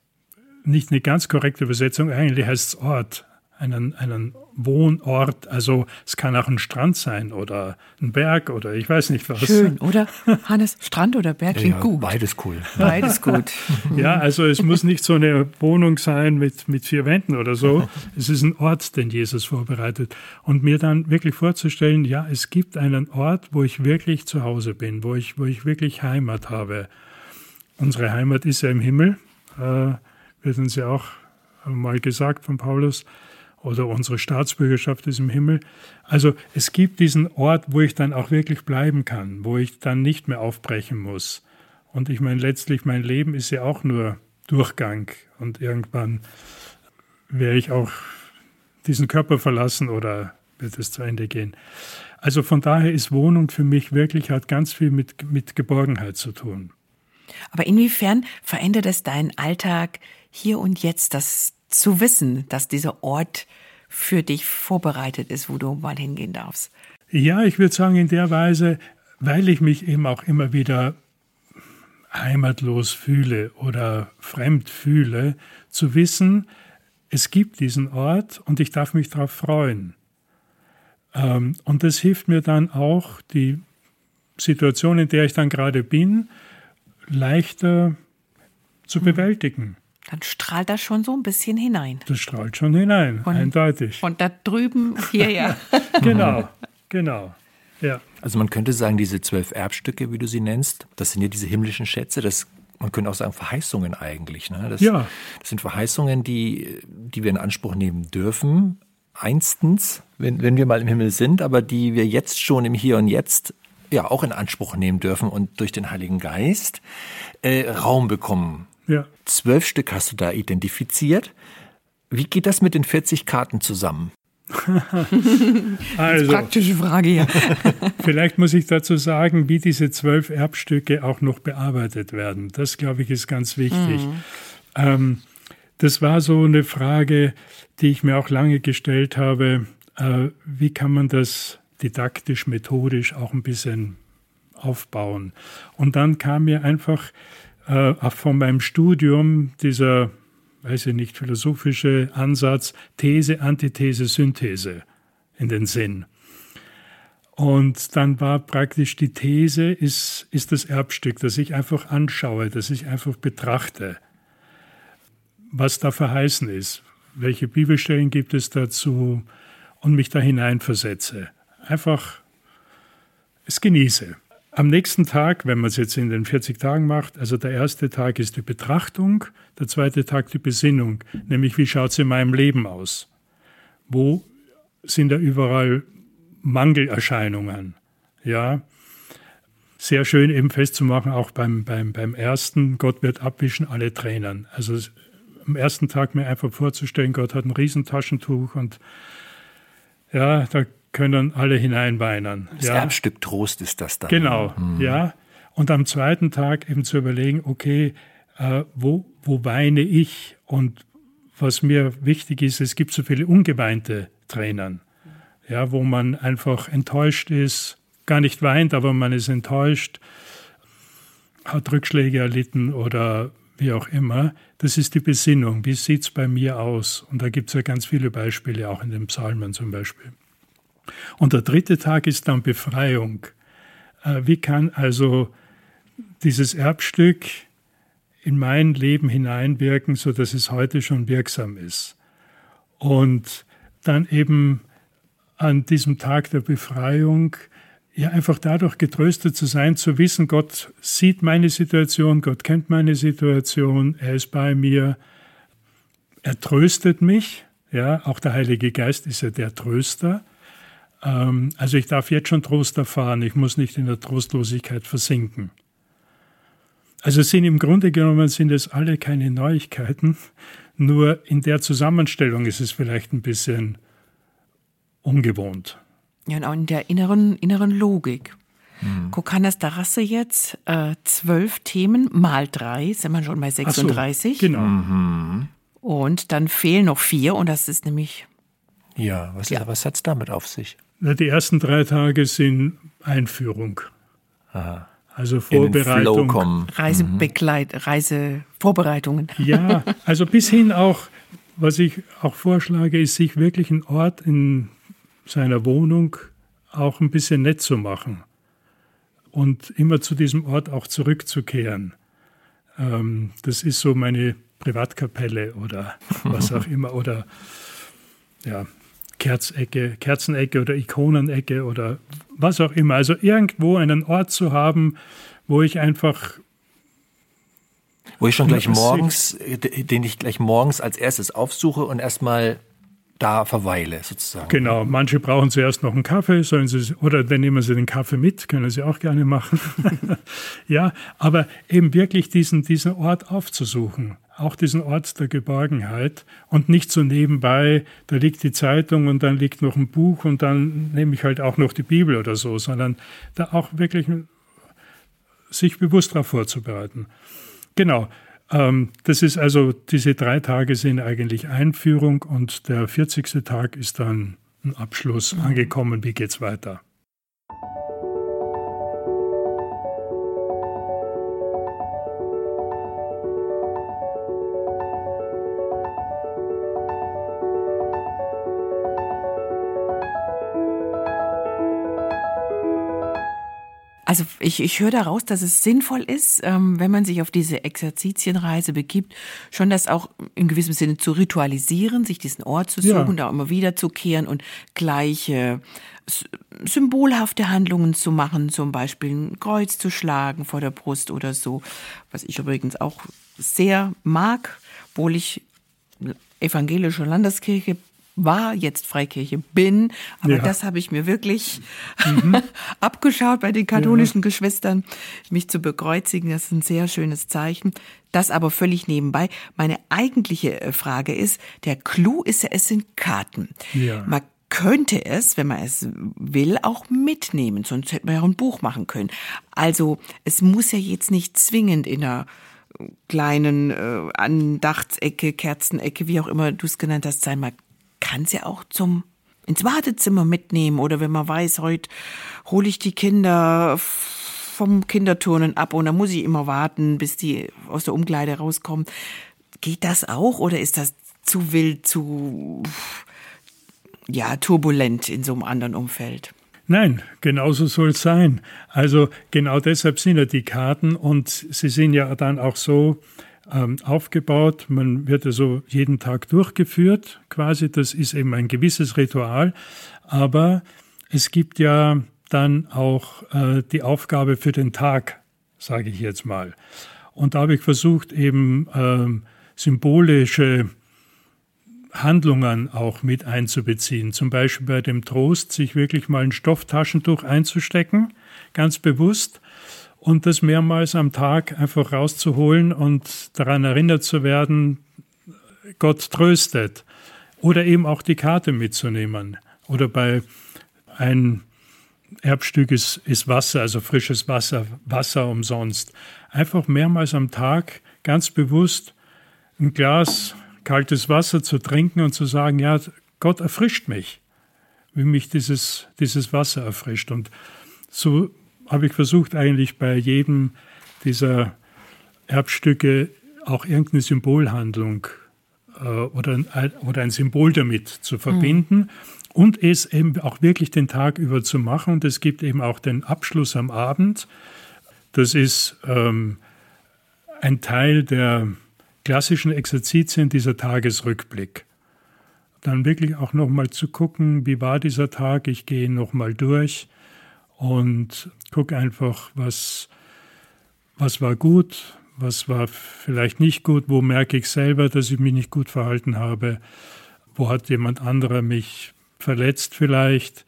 Speaker 1: nicht eine ganz korrekte Übersetzung, eigentlich heißt es Ort einen, einen Wohnort. Also es kann auch ein Strand sein oder ein Berg oder ich weiß nicht was.
Speaker 3: Schön, <laughs> oder? Hannes, Strand oder Berg klingt ja, gut.
Speaker 4: Beides cool.
Speaker 3: Beides gut. <laughs>
Speaker 1: ja, also es muss nicht so eine Wohnung sein mit, mit vier Wänden oder so. <laughs> Es ist ein Ort, den Jesus vorbereitet. Und mir dann wirklich vorzustellen, ja, es gibt einen Ort, wo ich wirklich zu Hause bin, wo ich, wo ich wirklich Heimat habe. Unsere Heimat ist ja im Himmel, äh, wird uns ja auch mal gesagt von Paulus oder unsere Staatsbürgerschaft ist im Himmel. Also es gibt diesen Ort, wo ich dann auch wirklich bleiben kann, wo ich dann nicht mehr aufbrechen muss. Und ich meine, letztlich mein Leben ist ja auch nur Durchgang und irgendwann werde ich auch diesen Körper verlassen oder wird es zu Ende gehen. Also von daher ist Wohnung für mich wirklich, hat ganz viel mit, mit Geborgenheit zu tun.
Speaker 3: Aber inwiefern verändert es deinen Alltag hier und jetzt, das zu wissen, dass dieser Ort für dich vorbereitet ist, wo du mal hingehen darfst?
Speaker 1: Ja, ich würde sagen, in der Weise, weil ich mich eben auch immer wieder heimatlos fühle oder fremd fühle, zu wissen, es gibt diesen Ort und ich darf mich darauf freuen. Ähm, und das hilft mir dann auch, die Situation, in der ich dann gerade bin, leichter zu bewältigen.
Speaker 3: Dann strahlt das schon so ein bisschen hinein.
Speaker 1: Das strahlt schon hinein, von, eindeutig.
Speaker 3: Und da drüben hierher. <laughs>
Speaker 1: genau, genau. Ja.
Speaker 4: Also man könnte sagen, diese zwölf Erbstücke, wie du sie nennst, das sind ja diese himmlischen Schätze, das man könnte auch sagen Verheißungen eigentlich. Ne? Das,
Speaker 1: ja.
Speaker 4: das sind Verheißungen, die, die wir in Anspruch nehmen dürfen, einstens, wenn, wenn wir mal im Himmel sind, aber die wir jetzt schon im Hier und Jetzt ja auch in Anspruch nehmen dürfen und durch den Heiligen Geist äh, Raum bekommen.
Speaker 1: Ja.
Speaker 4: Zwölf Stück hast du da identifiziert. Wie geht das mit den 40 Karten zusammen? <laughs>
Speaker 3: also, praktische Frage, ja. <laughs>
Speaker 1: vielleicht muss ich dazu sagen, wie diese zwölf Erbstücke auch noch bearbeitet werden. Das, glaube ich, ist ganz wichtig. Mhm. Ähm, das war so eine Frage, die ich mir auch lange gestellt habe. Äh, wie kann man das didaktisch, methodisch auch ein bisschen aufbauen? Und dann kam mir einfach äh, von meinem Studium dieser weiß ich nicht, philosophische Ansatz These, Antithese, Synthese in den Sinn. Und dann war praktisch die These, ist, ist das Erbstück, das ich einfach anschaue, das ich einfach betrachte, was da verheißen ist, welche Bibelstellen gibt es dazu und mich da hineinversetze. Einfach es genieße. Am nächsten Tag, wenn man es jetzt in den 40 Tagen macht, also der erste Tag ist die Betrachtung, der zweite Tag die Besinnung, nämlich wie schaut es in meinem Leben aus? Wo sind da überall Mangelerscheinungen? Ja, sehr schön eben festzumachen, auch beim, beim, beim ersten, Gott wird abwischen alle Tränen. Also am ersten Tag mir einfach vorzustellen, Gott hat ein Riesentaschentuch und ja, da können alle hineinweinen.
Speaker 4: Das ja. Erbstück Trost ist das dann.
Speaker 1: Genau, mhm. ja. Und am zweiten Tag eben zu überlegen, okay, äh, wo, wo weine ich? Und was mir wichtig ist, es gibt so viele ungeweinte Tränen, ja, wo man einfach enttäuscht ist, gar nicht weint, aber man ist enttäuscht, hat Rückschläge erlitten oder wie auch immer. Das ist die Besinnung. Wie sieht es bei mir aus? Und da gibt es ja ganz viele Beispiele, auch in den Psalmen zum Beispiel. Und der dritte Tag ist dann Befreiung. Äh, wie kann also dieses Erbstück in mein Leben hineinwirken, so dass es heute schon wirksam ist? Und dann eben an diesem Tag der Befreiung ja einfach dadurch getröstet zu sein, zu wissen, Gott sieht meine Situation, Gott kennt meine Situation, er ist bei mir, er tröstet mich, ja, auch der Heilige Geist ist ja der Tröster. Ähm, also ich darf jetzt schon Trost erfahren, ich muss nicht in der Trostlosigkeit versinken. Also sind im Grunde genommen sind es alle keine Neuigkeiten, nur in der Zusammenstellung ist es vielleicht ein bisschen ungewohnt.
Speaker 3: Ja, und auch in der inneren, inneren Logik. Hm. Kokanas Darasse jetzt, äh, zwölf Themen mal drei, sind wir schon bei 36.
Speaker 1: So, genau. Mhm.
Speaker 3: Und dann fehlen noch vier und das ist nämlich.
Speaker 4: Ja, was, ja. was hat es damit auf sich?
Speaker 1: Die ersten drei Tage sind Einführung. Aha. Also Vorbereitung.
Speaker 3: Reisebegleit, mhm. Reisevorbereitungen. <laughs>
Speaker 1: Ja, also bis hin auch, was ich auch vorschlage, ist, sich wirklich einen Ort in seiner Wohnung auch ein bisschen nett zu machen und immer zu diesem Ort auch zurückzukehren. Ähm, das ist so meine Privatkapelle oder <laughs> was auch immer oder ja, Kerzecke, Kerzenecke oder Ikonenecke oder was auch immer. Also irgendwo einen Ort zu haben, wo ich einfach
Speaker 4: wo ich schon gleich morgens, den ich gleich morgens als erstes aufsuche und erstmal da verweile, sozusagen.
Speaker 1: Genau, manche brauchen zuerst noch einen Kaffee, sollen sie, oder dann nehmen sie den Kaffee mit, können sie auch gerne machen. <laughs> ja, aber eben wirklich diesen, diesen Ort aufzusuchen. Auch diesen Ort der Geborgenheit und nicht so nebenbei, da liegt die Zeitung und dann liegt noch ein Buch und dann nehme ich halt auch noch die Bibel oder so, sondern da auch wirklich sich bewusst darauf vorzubereiten. Genau. Ähm, das ist also, diese drei Tage sind eigentlich Einführung und der 40. Tag ist dann ein Abschluss mhm. angekommen. Wie geht's weiter?
Speaker 3: Also ich, ich höre daraus, dass es sinnvoll ist, ähm, wenn man sich auf diese Exerzitienreise begibt, schon das auch in gewissem Sinne zu ritualisieren, sich diesen Ort zu suchen, ja. da immer wieder zu kehren und gleiche symbolhafte Handlungen zu machen, zum Beispiel ein Kreuz zu schlagen vor der Brust oder so, was ich übrigens auch sehr mag, obwohl ich evangelische Landeskirche war, jetzt Freikirche bin. Aber ja. das habe ich mir wirklich mhm. <laughs> abgeschaut bei den katholischen ja. Geschwistern, mich zu bekreuzigen. Das ist ein sehr schönes Zeichen. Das aber völlig nebenbei. Meine eigentliche äh, Frage ist, der Clou ist ja, es sind Karten. Ja. Man könnte es, wenn man es will, auch mitnehmen. Sonst hätte man ja auch ein Buch machen können. Also es muss ja jetzt nicht zwingend in einer kleinen äh, Andachtsecke, Kerzenecke, wie auch immer du es genannt hast, sein. Man kann ja auch zum ins Wartezimmer mitnehmen oder wenn man weiß, heute hole ich die Kinder vom Kinderturnen ab und dann muss ich immer warten, bis die aus der Umkleide rauskommen. Geht das auch oder ist das zu wild, zu ja, turbulent in so einem anderen Umfeld?
Speaker 1: Nein, genauso soll es sein. Also genau deshalb sind ja die Karten und sie sind ja dann auch so aufgebaut. Man wird also jeden Tag durchgeführt, quasi. Das ist eben ein gewisses Ritual. Aber es gibt ja dann auch äh, die Aufgabe für den Tag, sage ich jetzt mal. Und da habe ich versucht, eben ähm, symbolische Handlungen auch mit einzubeziehen. Zum Beispiel bei dem Trost, sich wirklich mal ein Stofftaschentuch einzustecken, ganz bewusst und das mehrmals am Tag einfach rauszuholen und daran erinnert zu werden, Gott tröstet. Oder eben auch die Karte mitzunehmen. Oder bei ein Erbstück ist, ist Wasser, also frisches Wasser, Wasser umsonst. Einfach mehrmals am Tag ganz bewusst ein Glas kaltes Wasser zu trinken und zu sagen, ja, Gott erfrischt mich, wie mich dieses, dieses Wasser erfrischt. Und so habe ich versucht, eigentlich bei jedem dieser Erbstücke auch irgendeine Symbolhandlung äh, oder, ein, oder ein Symbol damit zu verbinden mhm. und es eben auch wirklich den Tag über zu machen. Und es gibt eben auch den Abschluss am Abend. Das ist ähm, ein Teil der klassischen Exerzitien, dieser Tagesrückblick. Dann wirklich auch nochmal zu gucken, wie war dieser Tag, ich gehe nochmal durch und gucke einfach, was, was war gut, was war vielleicht nicht gut, wo merke ich selber, dass ich mich nicht gut verhalten habe, wo hat jemand anderer mich verletzt vielleicht,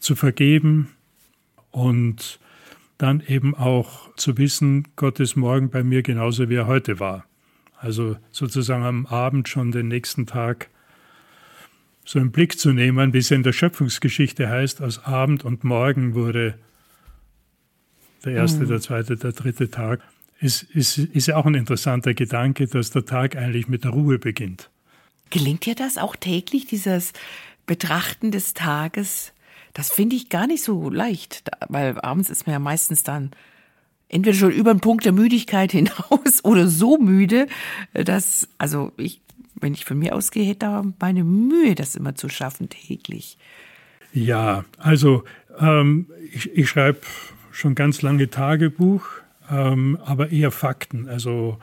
Speaker 1: zu vergeben und dann eben auch zu wissen, Gott ist morgen bei mir genauso wie er heute war. Also sozusagen am Abend schon den nächsten Tag so einen Blick zu nehmen, wie es in der Schöpfungsgeschichte heißt, aus Abend und Morgen wurde der erste, mhm. der zweite, der dritte Tag. Ist, ist, ist ja auch ein interessanter Gedanke, dass der Tag eigentlich mit der Ruhe beginnt.
Speaker 3: Gelingt dir das auch täglich, dieses Betrachten des Tages? Das finde ich gar nicht so leicht, weil abends ist man ja meistens dann entweder schon über den Punkt der Müdigkeit <laughs> hinaus oder so müde, dass, also ich wenn ich von mir ausgehe, hätte da meine Mühe, das immer zu schaffen täglich.
Speaker 1: Ja, also ähm, ich, ich schreibe schon ganz lange Tagebuch, ähm, aber eher Fakten. Also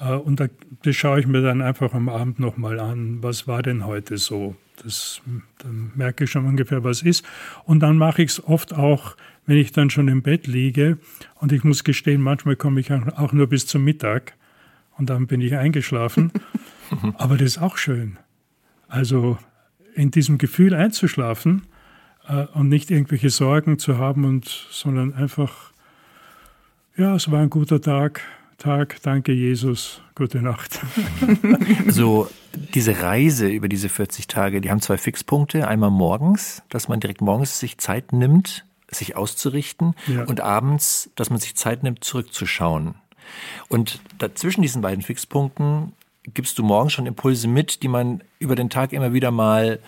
Speaker 1: äh, und da, das schaue ich mir dann einfach am Abend nochmal an, was war denn heute so. Das, dann merke ich schon ungefähr, was ist. Und dann mache ich es oft auch, wenn ich dann schon im Bett liege. Und ich muss gestehen, manchmal komme ich auch nur bis zum Mittag und dann bin ich eingeschlafen. <laughs> Aber das ist auch schön. Also in diesem Gefühl einzuschlafen äh, und nicht irgendwelche Sorgen zu haben, und, sondern einfach, ja, es war ein guter Tag, Tag, danke Jesus, gute Nacht. <laughs>
Speaker 4: so diese Reise über diese 40 Tage, die haben zwei Fixpunkte. Einmal morgens, dass man direkt morgens sich Zeit nimmt, sich auszurichten ja. und abends, dass man sich Zeit nimmt, zurückzuschauen. Und dazwischen diesen beiden Fixpunkten gibst du morgens schon Impulse mit, die man über den Tag immer wieder mal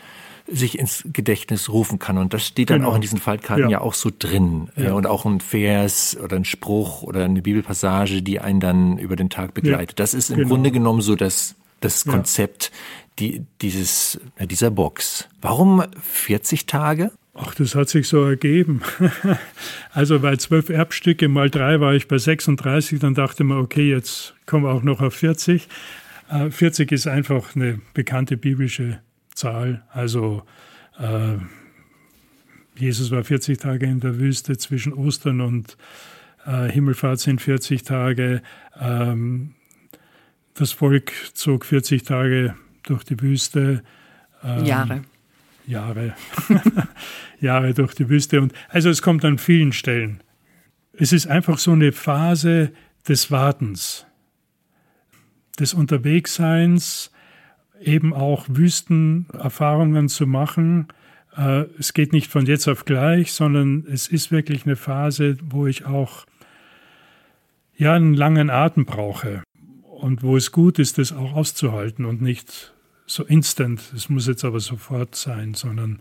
Speaker 4: sich ins Gedächtnis rufen kann. Und das steht dann genau. auch in diesen Faltkarten ja. ja auch so drin. Ja. Und auch ein Vers oder ein Spruch oder eine Bibelpassage, die einen dann über den Tag begleitet. Ja. Das ist im genau. Grunde genommen so das, das Konzept die, dieses, dieser Box. Warum 40 Tage?
Speaker 1: Ach, das hat sich so ergeben. <laughs> also bei zwölf Erbstücke mal drei war ich bei 36, dann dachte man, okay, jetzt kommen wir auch noch auf 40. 40 äh, ist einfach eine bekannte biblische Zahl. Also äh, Jesus war 40 Tage in der Wüste zwischen Ostern und äh, Himmelfahrt sind 40 Tage. Ähm, das Volk zog 40 Tage durch die Wüste.
Speaker 3: Ähm, Jahre.
Speaker 1: Jahre. <laughs> Jahre durch die Wüste. Und also es kommt an vielen Stellen. Es ist einfach so eine Phase des Wartens, des Unterwegsseins, eben auch Wüstenerfahrungen zu machen. Äh, es geht nicht von jetzt auf gleich, sondern es ist wirklich eine Phase, wo ich auch ja einen langen Atem brauche und wo es gut ist, das auch auszuhalten und nicht so instant, es muss jetzt aber sofort sein, sondern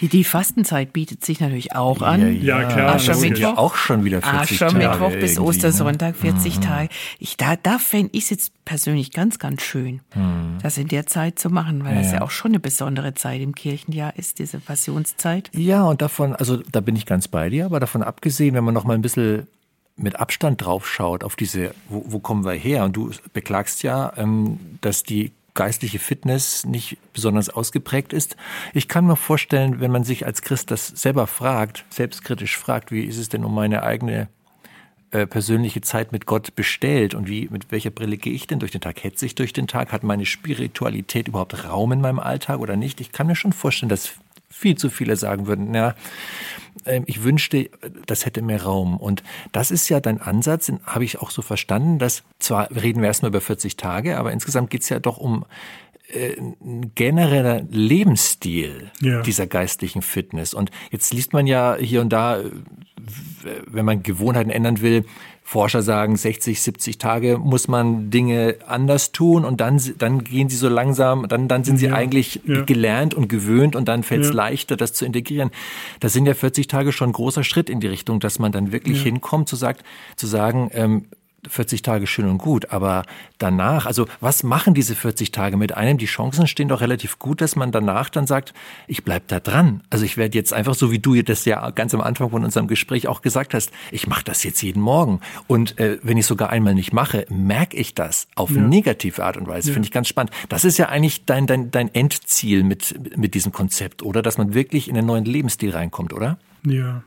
Speaker 3: die, die Fastenzeit bietet sich natürlich auch an.
Speaker 1: Ja, ja klar.
Speaker 3: Aschermittwoch.
Speaker 4: Auch schon wieder 40
Speaker 3: Aschermittwoch Tage bis Ostersonntag 40 mhm. Tage. Ich, da da fände ich es jetzt persönlich ganz, ganz schön, mhm. das in der Zeit zu machen, weil ja, das ja auch schon eine besondere Zeit im Kirchenjahr ist, diese Passionszeit.
Speaker 4: Ja, und davon, also da bin ich ganz bei dir, aber davon abgesehen, wenn man noch mal ein bisschen mit Abstand drauf schaut auf diese, wo, wo kommen wir her? Und du beklagst ja, ähm, dass die geistliche Fitness nicht besonders ausgeprägt ist. Ich kann mir vorstellen, wenn man sich als Christ das selber fragt, selbstkritisch fragt, wie ist es denn um meine eigene äh, persönliche Zeit mit Gott bestellt und wie mit welcher Brille gehe ich denn durch den Tag? Hetze ich durch den Tag? Hat meine Spiritualität überhaupt Raum in meinem Alltag oder nicht? Ich kann mir schon vorstellen, dass viel zu viele sagen würden, na, ähm, ich wünschte, das hätte mehr Raum. Und das ist ja dein Ansatz, habe ich auch so verstanden, dass zwar reden wir erstmal über 40 Tage, aber insgesamt geht es ja doch um äh, genereller Lebensstil ja. dieser geistlichen Fitness. Und jetzt liest man ja hier und da, wenn man Gewohnheiten ändern will, Forscher sagen, 60, 70 Tage muss man Dinge anders tun und dann, dann gehen sie so langsam, dann, dann sind sie ja, eigentlich ja. gelernt und gewöhnt und dann fällt es ja. leichter, das zu integrieren. Das sind ja 40 Tage schon ein großer Schritt in die Richtung, dass man dann wirklich hinkommt, zu, sagt, zu sagen, ähm, 40 Tage schön und gut, aber danach, also was machen diese 40 Tage mit einem? Die Chancen stehen doch relativ gut, dass man danach dann sagt, ich bleib da dran. Also ich werde jetzt einfach so, wie du das ja ganz am Anfang von unserem Gespräch auch gesagt hast, ich mache das jetzt jeden Morgen. Und äh, wenn ich sogar einmal nicht mache, merke ich das auf ja. negative Art und Weise. Ja. Finde ich ganz spannend. Das ist ja eigentlich dein, dein, dein Endziel mit, mit diesem Konzept, oder? Dass man wirklich in einen neuen Lebensstil reinkommt, oder?
Speaker 1: Ja.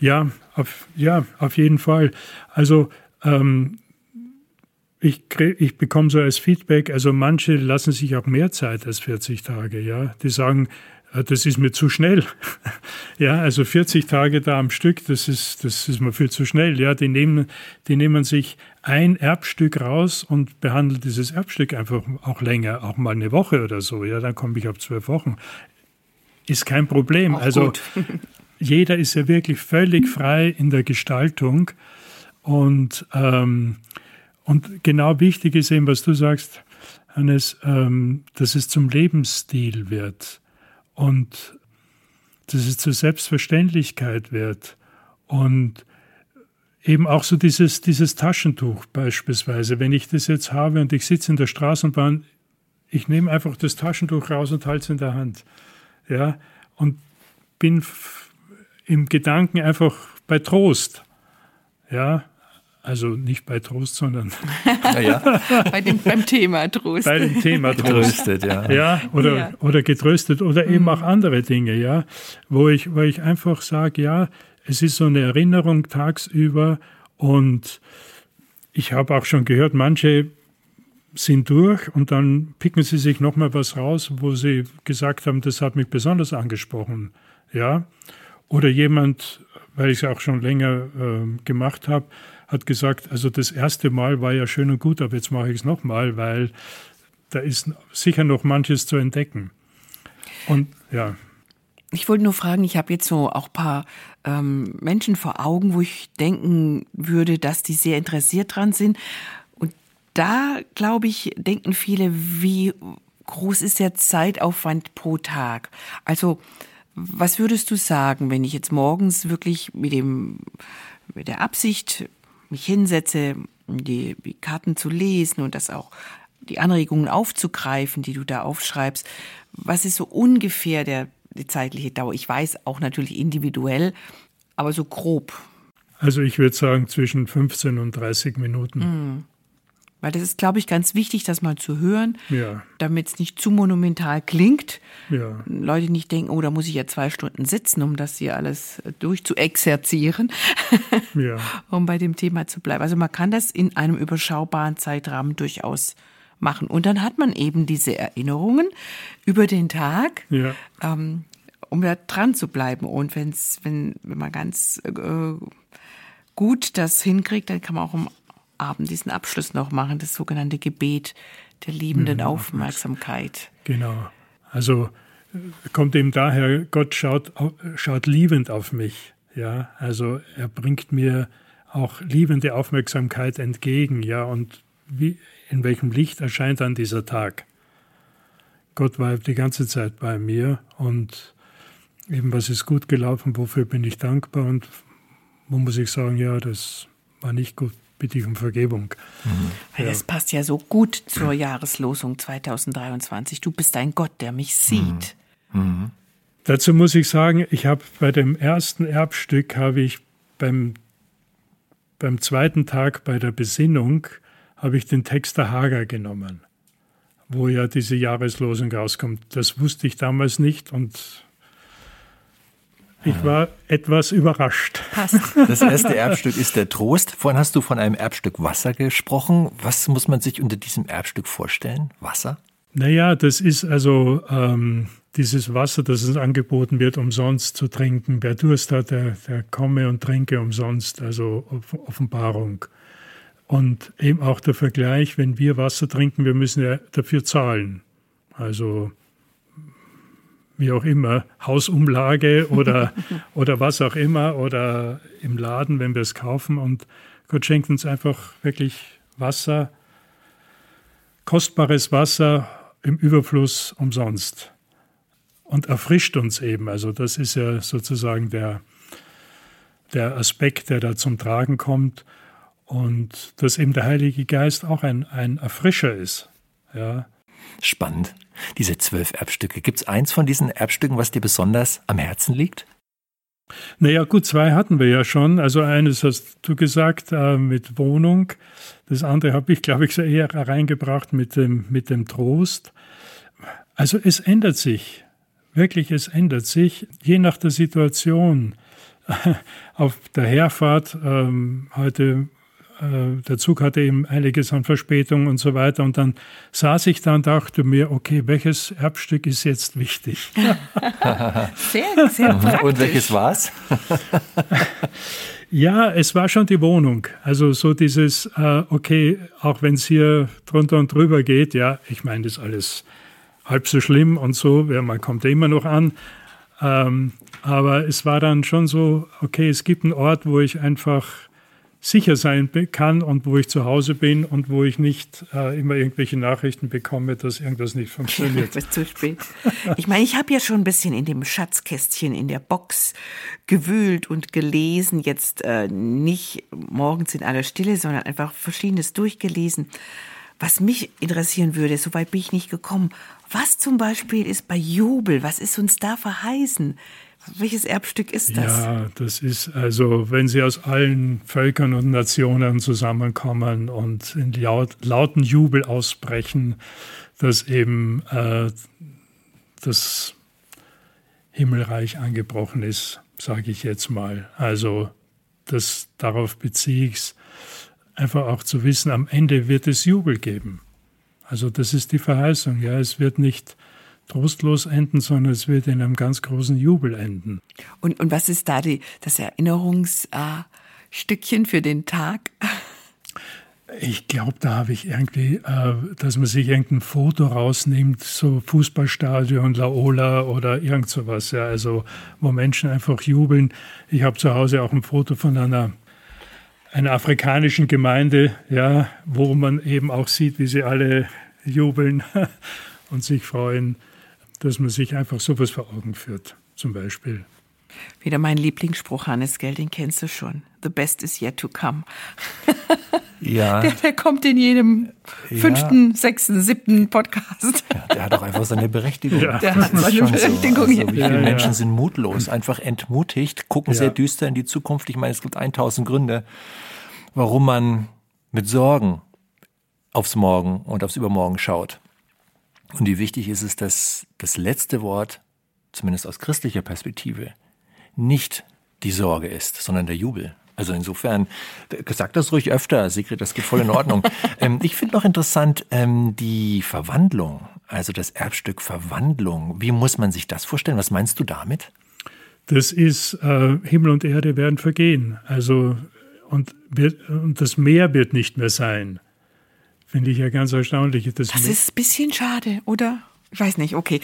Speaker 1: Ja, auf, ja, auf jeden Fall. Also ähm, ich, krieg, ich bekomme so als Feedback, also manche lassen sich auch mehr Zeit als 40 Tage, ja. Die sagen, äh, das ist mir zu schnell. <laughs> ja, also 40 Tage da am Stück, das ist, das ist mir viel zu schnell. Ja, die nehmen, die nehmen sich ein Erbstück raus und behandeln dieses Erbstück einfach auch länger, auch mal eine Woche oder so. Ja, dann komme ich auf zwölf Wochen. Ist kein Problem. Auch also <laughs> jeder ist ja wirklich völlig frei in der Gestaltung. Und, ähm, und genau wichtig ist eben, was du sagst, Hannes, ähm, dass es zum Lebensstil wird und dass es zur Selbstverständlichkeit wird und eben auch so dieses, dieses Taschentuch beispielsweise. Wenn ich das jetzt habe und ich sitze in der Straßenbahn, ich nehme einfach das Taschentuch raus und halte es in der Hand. Ja, und bin im Gedanken einfach bei Trost. Ja, also nicht bei Trost, sondern
Speaker 3: ja. <laughs> bei dem, beim Thema Trost.
Speaker 1: Bei dem Thema Trost. Getröstet, ja. ja, oder, ja. oder getröstet oder eben mhm. auch andere Dinge, ja, wo ich, wo ich einfach sage, ja, es ist so eine Erinnerung tagsüber und ich habe auch schon gehört, manche sind durch und dann picken sie sich nochmal was raus, wo sie gesagt haben, das hat mich besonders angesprochen, ja. Oder jemand, weil ich es auch schon länger äh, gemacht habe, hat gesagt, also das erste Mal war ja schön und gut, aber jetzt mache ich es nochmal, weil da ist sicher noch manches zu entdecken. Und ja.
Speaker 3: Ich wollte nur fragen, ich habe jetzt so auch ein paar ähm, Menschen vor Augen, wo ich denken würde, dass die sehr interessiert dran sind. Und da, glaube ich, denken viele, wie groß ist der Zeitaufwand pro Tag? Also, was würdest du sagen, wenn ich jetzt morgens wirklich mit dem, mit der Absicht mich hinsetze, die, die Karten zu lesen und das auch die Anregungen aufzugreifen, die du da aufschreibst. Was ist so ungefähr der, die zeitliche Dauer? Ich weiß auch natürlich individuell, aber so grob.
Speaker 1: Also ich würde sagen zwischen 15 und 30 Minuten.
Speaker 3: Mhm. Weil das ist, glaube ich, ganz wichtig, das mal zu hören,
Speaker 1: ja.
Speaker 3: damit es nicht zu monumental klingt.
Speaker 1: Ja.
Speaker 3: Leute nicht denken, oh, da muss ich ja zwei Stunden sitzen, um das hier alles durchzuexerzieren, <laughs>
Speaker 1: ja.
Speaker 3: um bei dem Thema zu bleiben. Also man kann das in einem überschaubaren Zeitrahmen durchaus machen. Und dann hat man eben diese Erinnerungen über den Tag,
Speaker 1: ja.
Speaker 3: ähm, um da dran zu bleiben. Und wenn's, wenn, wenn man ganz äh, gut das hinkriegt, dann kann man auch um Abend diesen Abschluss noch machen, das sogenannte Gebet der liebenden ja, Aufmerksamkeit.
Speaker 1: Genau. Also kommt eben daher, Gott schaut, schaut liebend auf mich. Ja, also er bringt mir auch liebende Aufmerksamkeit entgegen. Ja, und wie, in welchem Licht erscheint dann dieser Tag? Gott war die ganze Zeit bei mir und eben was ist gut gelaufen, wofür bin ich dankbar und wo muss ich sagen, ja, das war nicht gut, bitte ich um Vergebung.
Speaker 3: Mhm. Das passt ja so gut zur Jahreslosung 2023. Du bist ein Gott, der mich sieht.
Speaker 1: Mhm. Mhm. Dazu muss ich sagen, ich habe bei dem ersten Erbstück habe ich beim, beim zweiten Tag bei der Besinnung habe ich den Text der Hager genommen, wo ja diese Jahreslosung rauskommt. Das wusste ich damals nicht und ich war etwas überrascht.
Speaker 4: Passt. Das erste Erbstück ist der Trost. Vorhin hast du von einem Erbstück Wasser gesprochen. Was muss man sich unter diesem Erbstück vorstellen? Wasser?
Speaker 1: Naja, das ist also ähm, dieses Wasser, das uns angeboten wird, umsonst zu trinken. Wer Durst hat, der, der komme und trinke umsonst, also Offenbarung. Und eben auch der Vergleich, wenn wir Wasser trinken, wir müssen ja dafür zahlen. Also wie auch immer, Hausumlage oder, <laughs> oder was auch immer oder im Laden, wenn wir es kaufen. Und Gott schenkt uns einfach wirklich Wasser, kostbares Wasser im Überfluss umsonst und erfrischt uns eben. Also das ist ja sozusagen der, der Aspekt, der da zum Tragen kommt und dass eben der Heilige Geist auch ein, ein Erfrischer ist. Ja.
Speaker 4: Spannend. Diese zwölf Erbstücke. Gibt es eins von diesen Erbstücken, was dir besonders am Herzen liegt?
Speaker 1: Naja, gut, zwei hatten wir ja schon. Also eines hast du gesagt äh, mit Wohnung. Das andere habe ich, glaube ich, eher reingebracht mit dem, mit dem Trost. Also es ändert sich. Wirklich, es ändert sich, je nach der Situation. <laughs> Auf der Herfahrt ähm, heute äh, der Zug hatte eben einiges an Verspätung und so weiter. Und dann saß ich da und dachte mir, okay, welches Erbstück ist jetzt wichtig? <laughs>
Speaker 3: sehr, sehr praktisch.
Speaker 4: Und welches war's? <laughs>
Speaker 1: ja, es war schon die Wohnung. Also so dieses, äh, okay, auch wenn es hier drunter und drüber geht, ja, ich meine, das ist alles halb so schlimm und so, ja, man kommt ja immer noch an. Ähm, aber es war dann schon so, okay, es gibt einen Ort, wo ich einfach sicher sein kann und wo ich zu Hause bin und wo ich nicht äh, immer irgendwelche Nachrichten bekomme, dass irgendwas nicht funktioniert. <laughs>
Speaker 3: Bis zu spät. Ich meine, ich habe ja schon ein bisschen in dem Schatzkästchen in der Box gewühlt und gelesen, jetzt äh, nicht morgens in aller Stille, sondern einfach verschiedenes durchgelesen. Was mich interessieren würde, soweit bin ich nicht gekommen. Was zum Beispiel ist bei Jubel? Was ist uns da verheißen? Welches Erbstück ist das?
Speaker 1: Ja, das ist also, wenn sie aus allen Völkern und Nationen zusammenkommen und in laut, lauten Jubel ausbrechen, dass eben äh, das Himmelreich angebrochen ist, sage ich jetzt mal. Also das, darauf beziehe ich es, einfach auch zu wissen, am Ende wird es Jubel geben. Also das ist die Verheißung. Ja, es wird nicht trostlos enden, sondern es wird in einem ganz großen Jubel enden.
Speaker 3: Und, und was ist da die, das Erinnerungsgebet Stückchen für den Tag?
Speaker 1: Ich glaube, da habe ich irgendwie, äh, dass man sich irgendein Foto rausnimmt, so Fußballstadion, Laola oder irgend sowas, ja, also wo Menschen einfach jubeln. Ich habe zu Hause auch ein Foto von einer, einer afrikanischen Gemeinde, ja, wo man eben auch sieht, wie sie alle jubeln <laughs> und sich freuen, dass man sich einfach sowas vor Augen führt, zum Beispiel.
Speaker 3: Wieder mein Lieblingsspruch, Hannes, gell, den kennst du schon. The best is yet to come. <laughs>
Speaker 4: Ja.
Speaker 3: Der, der kommt in jedem fünften, sechsten, siebten Podcast.
Speaker 4: Ja, der hat auch einfach seine Berechtigung.
Speaker 1: Ja.
Speaker 3: Der hat
Speaker 4: Das
Speaker 3: seine Berechtigung,
Speaker 4: So.
Speaker 3: ja.
Speaker 4: Also, wie viele
Speaker 1: Ja, ja.
Speaker 4: Menschen sind mutlos, einfach entmutigt, gucken
Speaker 1: Ja.
Speaker 4: sehr düster in die Zukunft. Ich meine, es gibt 1000 Gründe, warum man mit Sorgen aufs Morgen und aufs Übermorgen schaut. Und wie wichtig ist es, dass das letzte Wort, zumindest aus christlicher Perspektive, nicht die Sorge ist, sondern der Jubel. Also insofern, sag das ruhig öfter, Sigrid, das geht voll in Ordnung. <laughs> ähm, ich finde noch interessant ähm, die Verwandlung, also das Erbstück Verwandlung. Wie muss man sich das vorstellen? Was meinst du damit?
Speaker 1: Das ist, äh, Himmel und Erde werden vergehen. Also, und, wird, und das Meer wird nicht mehr sein. Finde ich ja ganz erstaunlich. Das
Speaker 3: Das ist ein bisschen schade, oder? Ich weiß nicht, okay.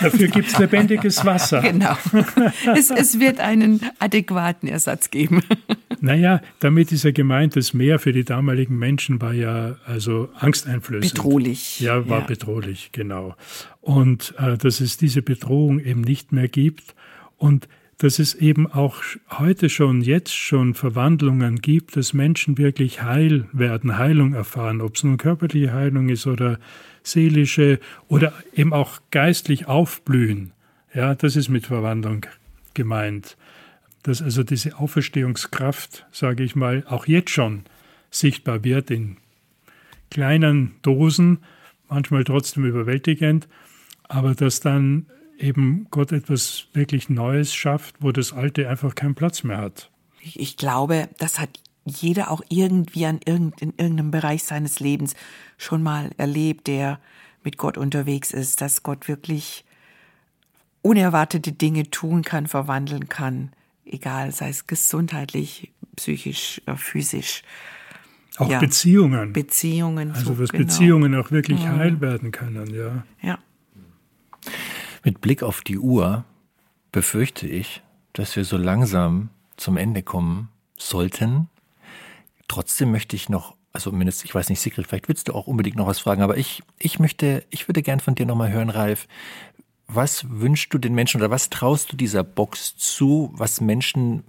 Speaker 1: dafür gibt es <laughs> lebendiges Wasser.
Speaker 3: Genau. <laughs> Es, es wird einen adäquaten Ersatz geben. <laughs>
Speaker 1: Naja, damit ist ja gemeint, das Meer für die damaligen Menschen war ja also angsteinflößend.
Speaker 3: Bedrohlich.
Speaker 1: Ja, war
Speaker 3: Ja.
Speaker 1: bedrohlich, genau. Und äh, dass es diese Bedrohung eben nicht mehr gibt und dass es eben auch heute schon, jetzt schon Verwandlungen gibt, dass Menschen wirklich heil werden, Heilung erfahren, ob es nun körperliche Heilung ist oder seelische oder eben auch geistlich aufblühen. Ja, das ist mit Verwandlung gemeint. Dass also diese Auferstehungskraft, sage ich mal, auch jetzt schon sichtbar wird in kleinen Dosen, manchmal trotzdem überwältigend, aber dass dann eben Gott etwas wirklich Neues schafft, wo das Alte einfach keinen Platz mehr hat.
Speaker 3: Ich, glaube, das hat jeder auch irgendwie an irgend, in irgendeinem Bereich seines Lebens schon mal erlebt, der mit Gott unterwegs ist, dass Gott wirklich unerwartete Dinge tun kann, verwandeln kann, egal, sei es gesundheitlich, psychisch, äh, physisch.
Speaker 1: Auch
Speaker 3: Ja.
Speaker 1: Beziehungen.
Speaker 3: Beziehungen.
Speaker 1: also
Speaker 3: so,
Speaker 1: dass
Speaker 3: genau.
Speaker 1: Beziehungen auch wirklich heil werden können, ja.
Speaker 3: Ja.
Speaker 4: Mit Blick auf die Uhr befürchte ich, dass wir so langsam zum Ende kommen sollten. Trotzdem möchte ich noch, also mindestens, ich weiß nicht, Sigrid, vielleicht willst du auch unbedingt noch was fragen, aber ich, ich möchte, ich würde gern von dir nochmal hören, Ralf. Was wünschst du den Menschen oder was traust du dieser Box zu, was Menschen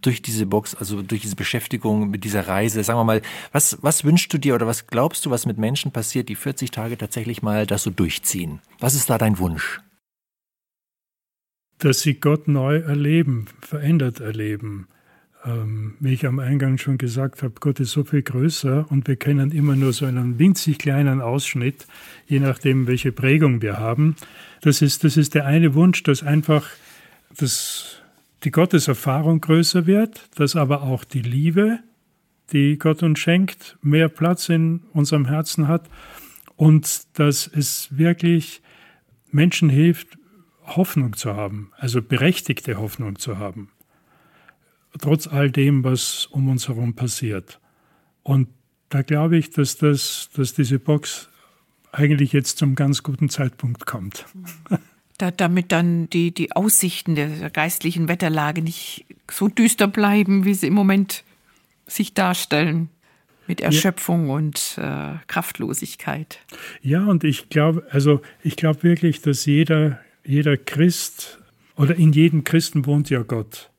Speaker 4: durch diese Box, also durch diese Beschäftigung mit dieser Reise, sagen wir mal, was, was wünschst du dir oder was glaubst du, was mit Menschen passiert, die 40 Tage tatsächlich mal das so durchziehen? Was ist da dein Wunsch?
Speaker 1: Dass sie Gott neu erleben, verändert erleben. Ähm, wie ich am Eingang schon gesagt habe, Gott ist so viel größer und wir kennen immer nur so einen winzig kleinen Ausschnitt, je nachdem, welche Prägung wir haben. Das ist, das ist der eine Wunsch, dass einfach das, die Gotteserfahrung größer wird, dass aber auch die Liebe, die Gott uns schenkt, mehr Platz in unserem Herzen hat und dass es wirklich Menschen hilft, Hoffnung zu haben, also berechtigte Hoffnung zu haben, trotz all dem, was um uns herum passiert. Und da glaube ich, dass, das, dass diese Box eigentlich jetzt zum ganz guten Zeitpunkt kommt. <laughs>
Speaker 3: Da, damit dann die, die Aussichten der geistlichen Wetterlage nicht so düster bleiben, wie sie im Moment sich darstellen. Mit Erschöpfung und äh, Kraftlosigkeit.
Speaker 1: Ja, und ich glaube, also ich glaube wirklich, dass jeder, jeder Christ oder in jedem Christen wohnt ja Gott.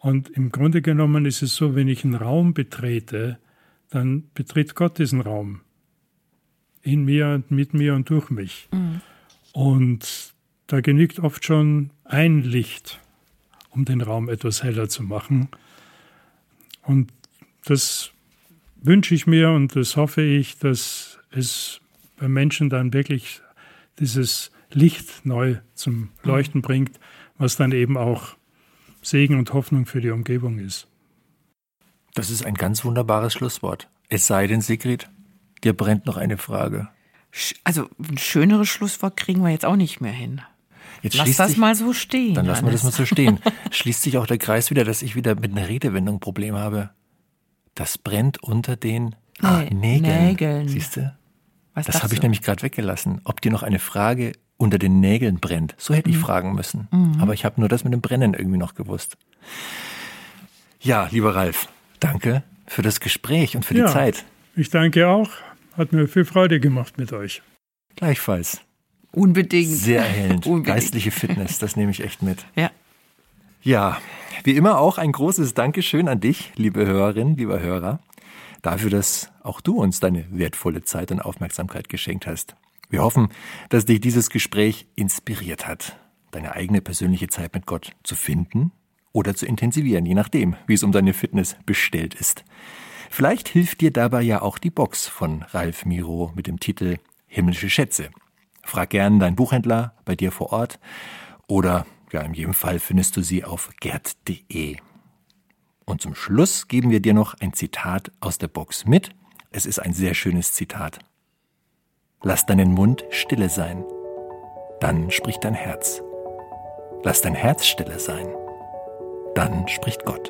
Speaker 1: Und im Grunde genommen ist es so, wenn ich einen Raum betrete, dann betritt Gott diesen Raum. In mir und mit mir und durch mich. Und da genügt oft schon ein Licht, um den Raum etwas heller zu machen. Und das wünsche ich mir und das hoffe ich, dass es bei Menschen dann wirklich dieses Licht neu zum Leuchten bringt, was dann eben auch Segen und Hoffnung für die Umgebung ist.
Speaker 4: Das ist ein ganz wunderbares Schlusswort. Es sei denn, Sigrid, dir brennt noch eine Frage.
Speaker 3: Also ein schöneres Schlusswort kriegen wir jetzt auch nicht mehr hin.
Speaker 4: Jetzt
Speaker 3: Lass das
Speaker 4: sich,
Speaker 3: mal so stehen.
Speaker 4: Dann lassen wir das mal so stehen. <laughs> Schließt sich auch der Kreis wieder, dass ich wieder mit einer Redewendung ein Problem habe. Das brennt unter den Nägeln.
Speaker 3: Nägeln.
Speaker 4: Siehst du?
Speaker 3: Was
Speaker 4: Das habe ich nämlich gerade weggelassen. Ob dir noch eine Frage unter den Nägeln brennt. So hätte ich
Speaker 3: Mhm.
Speaker 4: fragen müssen. Aber ich habe nur das mit dem Brennen irgendwie noch gewusst. Ja, lieber Ralf, danke für das Gespräch und für
Speaker 1: Ja.
Speaker 4: die Zeit.
Speaker 1: Ich danke auch. Hat mir viel Freude gemacht mit euch.
Speaker 4: Gleichfalls.
Speaker 3: Unbedingt.
Speaker 4: Sehr erhellend. <laughs>
Speaker 3: Unbedingt.
Speaker 4: Geistliche Fitness, das nehme ich echt mit.
Speaker 3: Ja.
Speaker 4: Ja, wie immer auch ein großes Dankeschön an dich, liebe Hörerin, lieber Hörer, dafür, dass auch du uns deine wertvolle Zeit und Aufmerksamkeit geschenkt hast. Wir hoffen, dass dich dieses Gespräch inspiriert hat, deine eigene persönliche Zeit mit Gott zu finden oder zu intensivieren, je nachdem, wie es um deine Fitness bestellt ist. Vielleicht hilft dir dabei ja auch die Box von Ralf Miro mit dem Titel Himmlische Schätze. Frag gern deinen Buchhändler bei dir vor Ort oder ja, in jedem Fall findest du sie auf gerd.de. Und zum Schluss geben wir dir noch ein Zitat aus der Box mit. Es ist ein sehr schönes Zitat. Lass deinen Mund stille sein, dann spricht dein Herz. Lass dein Herz stille sein, dann spricht Gott.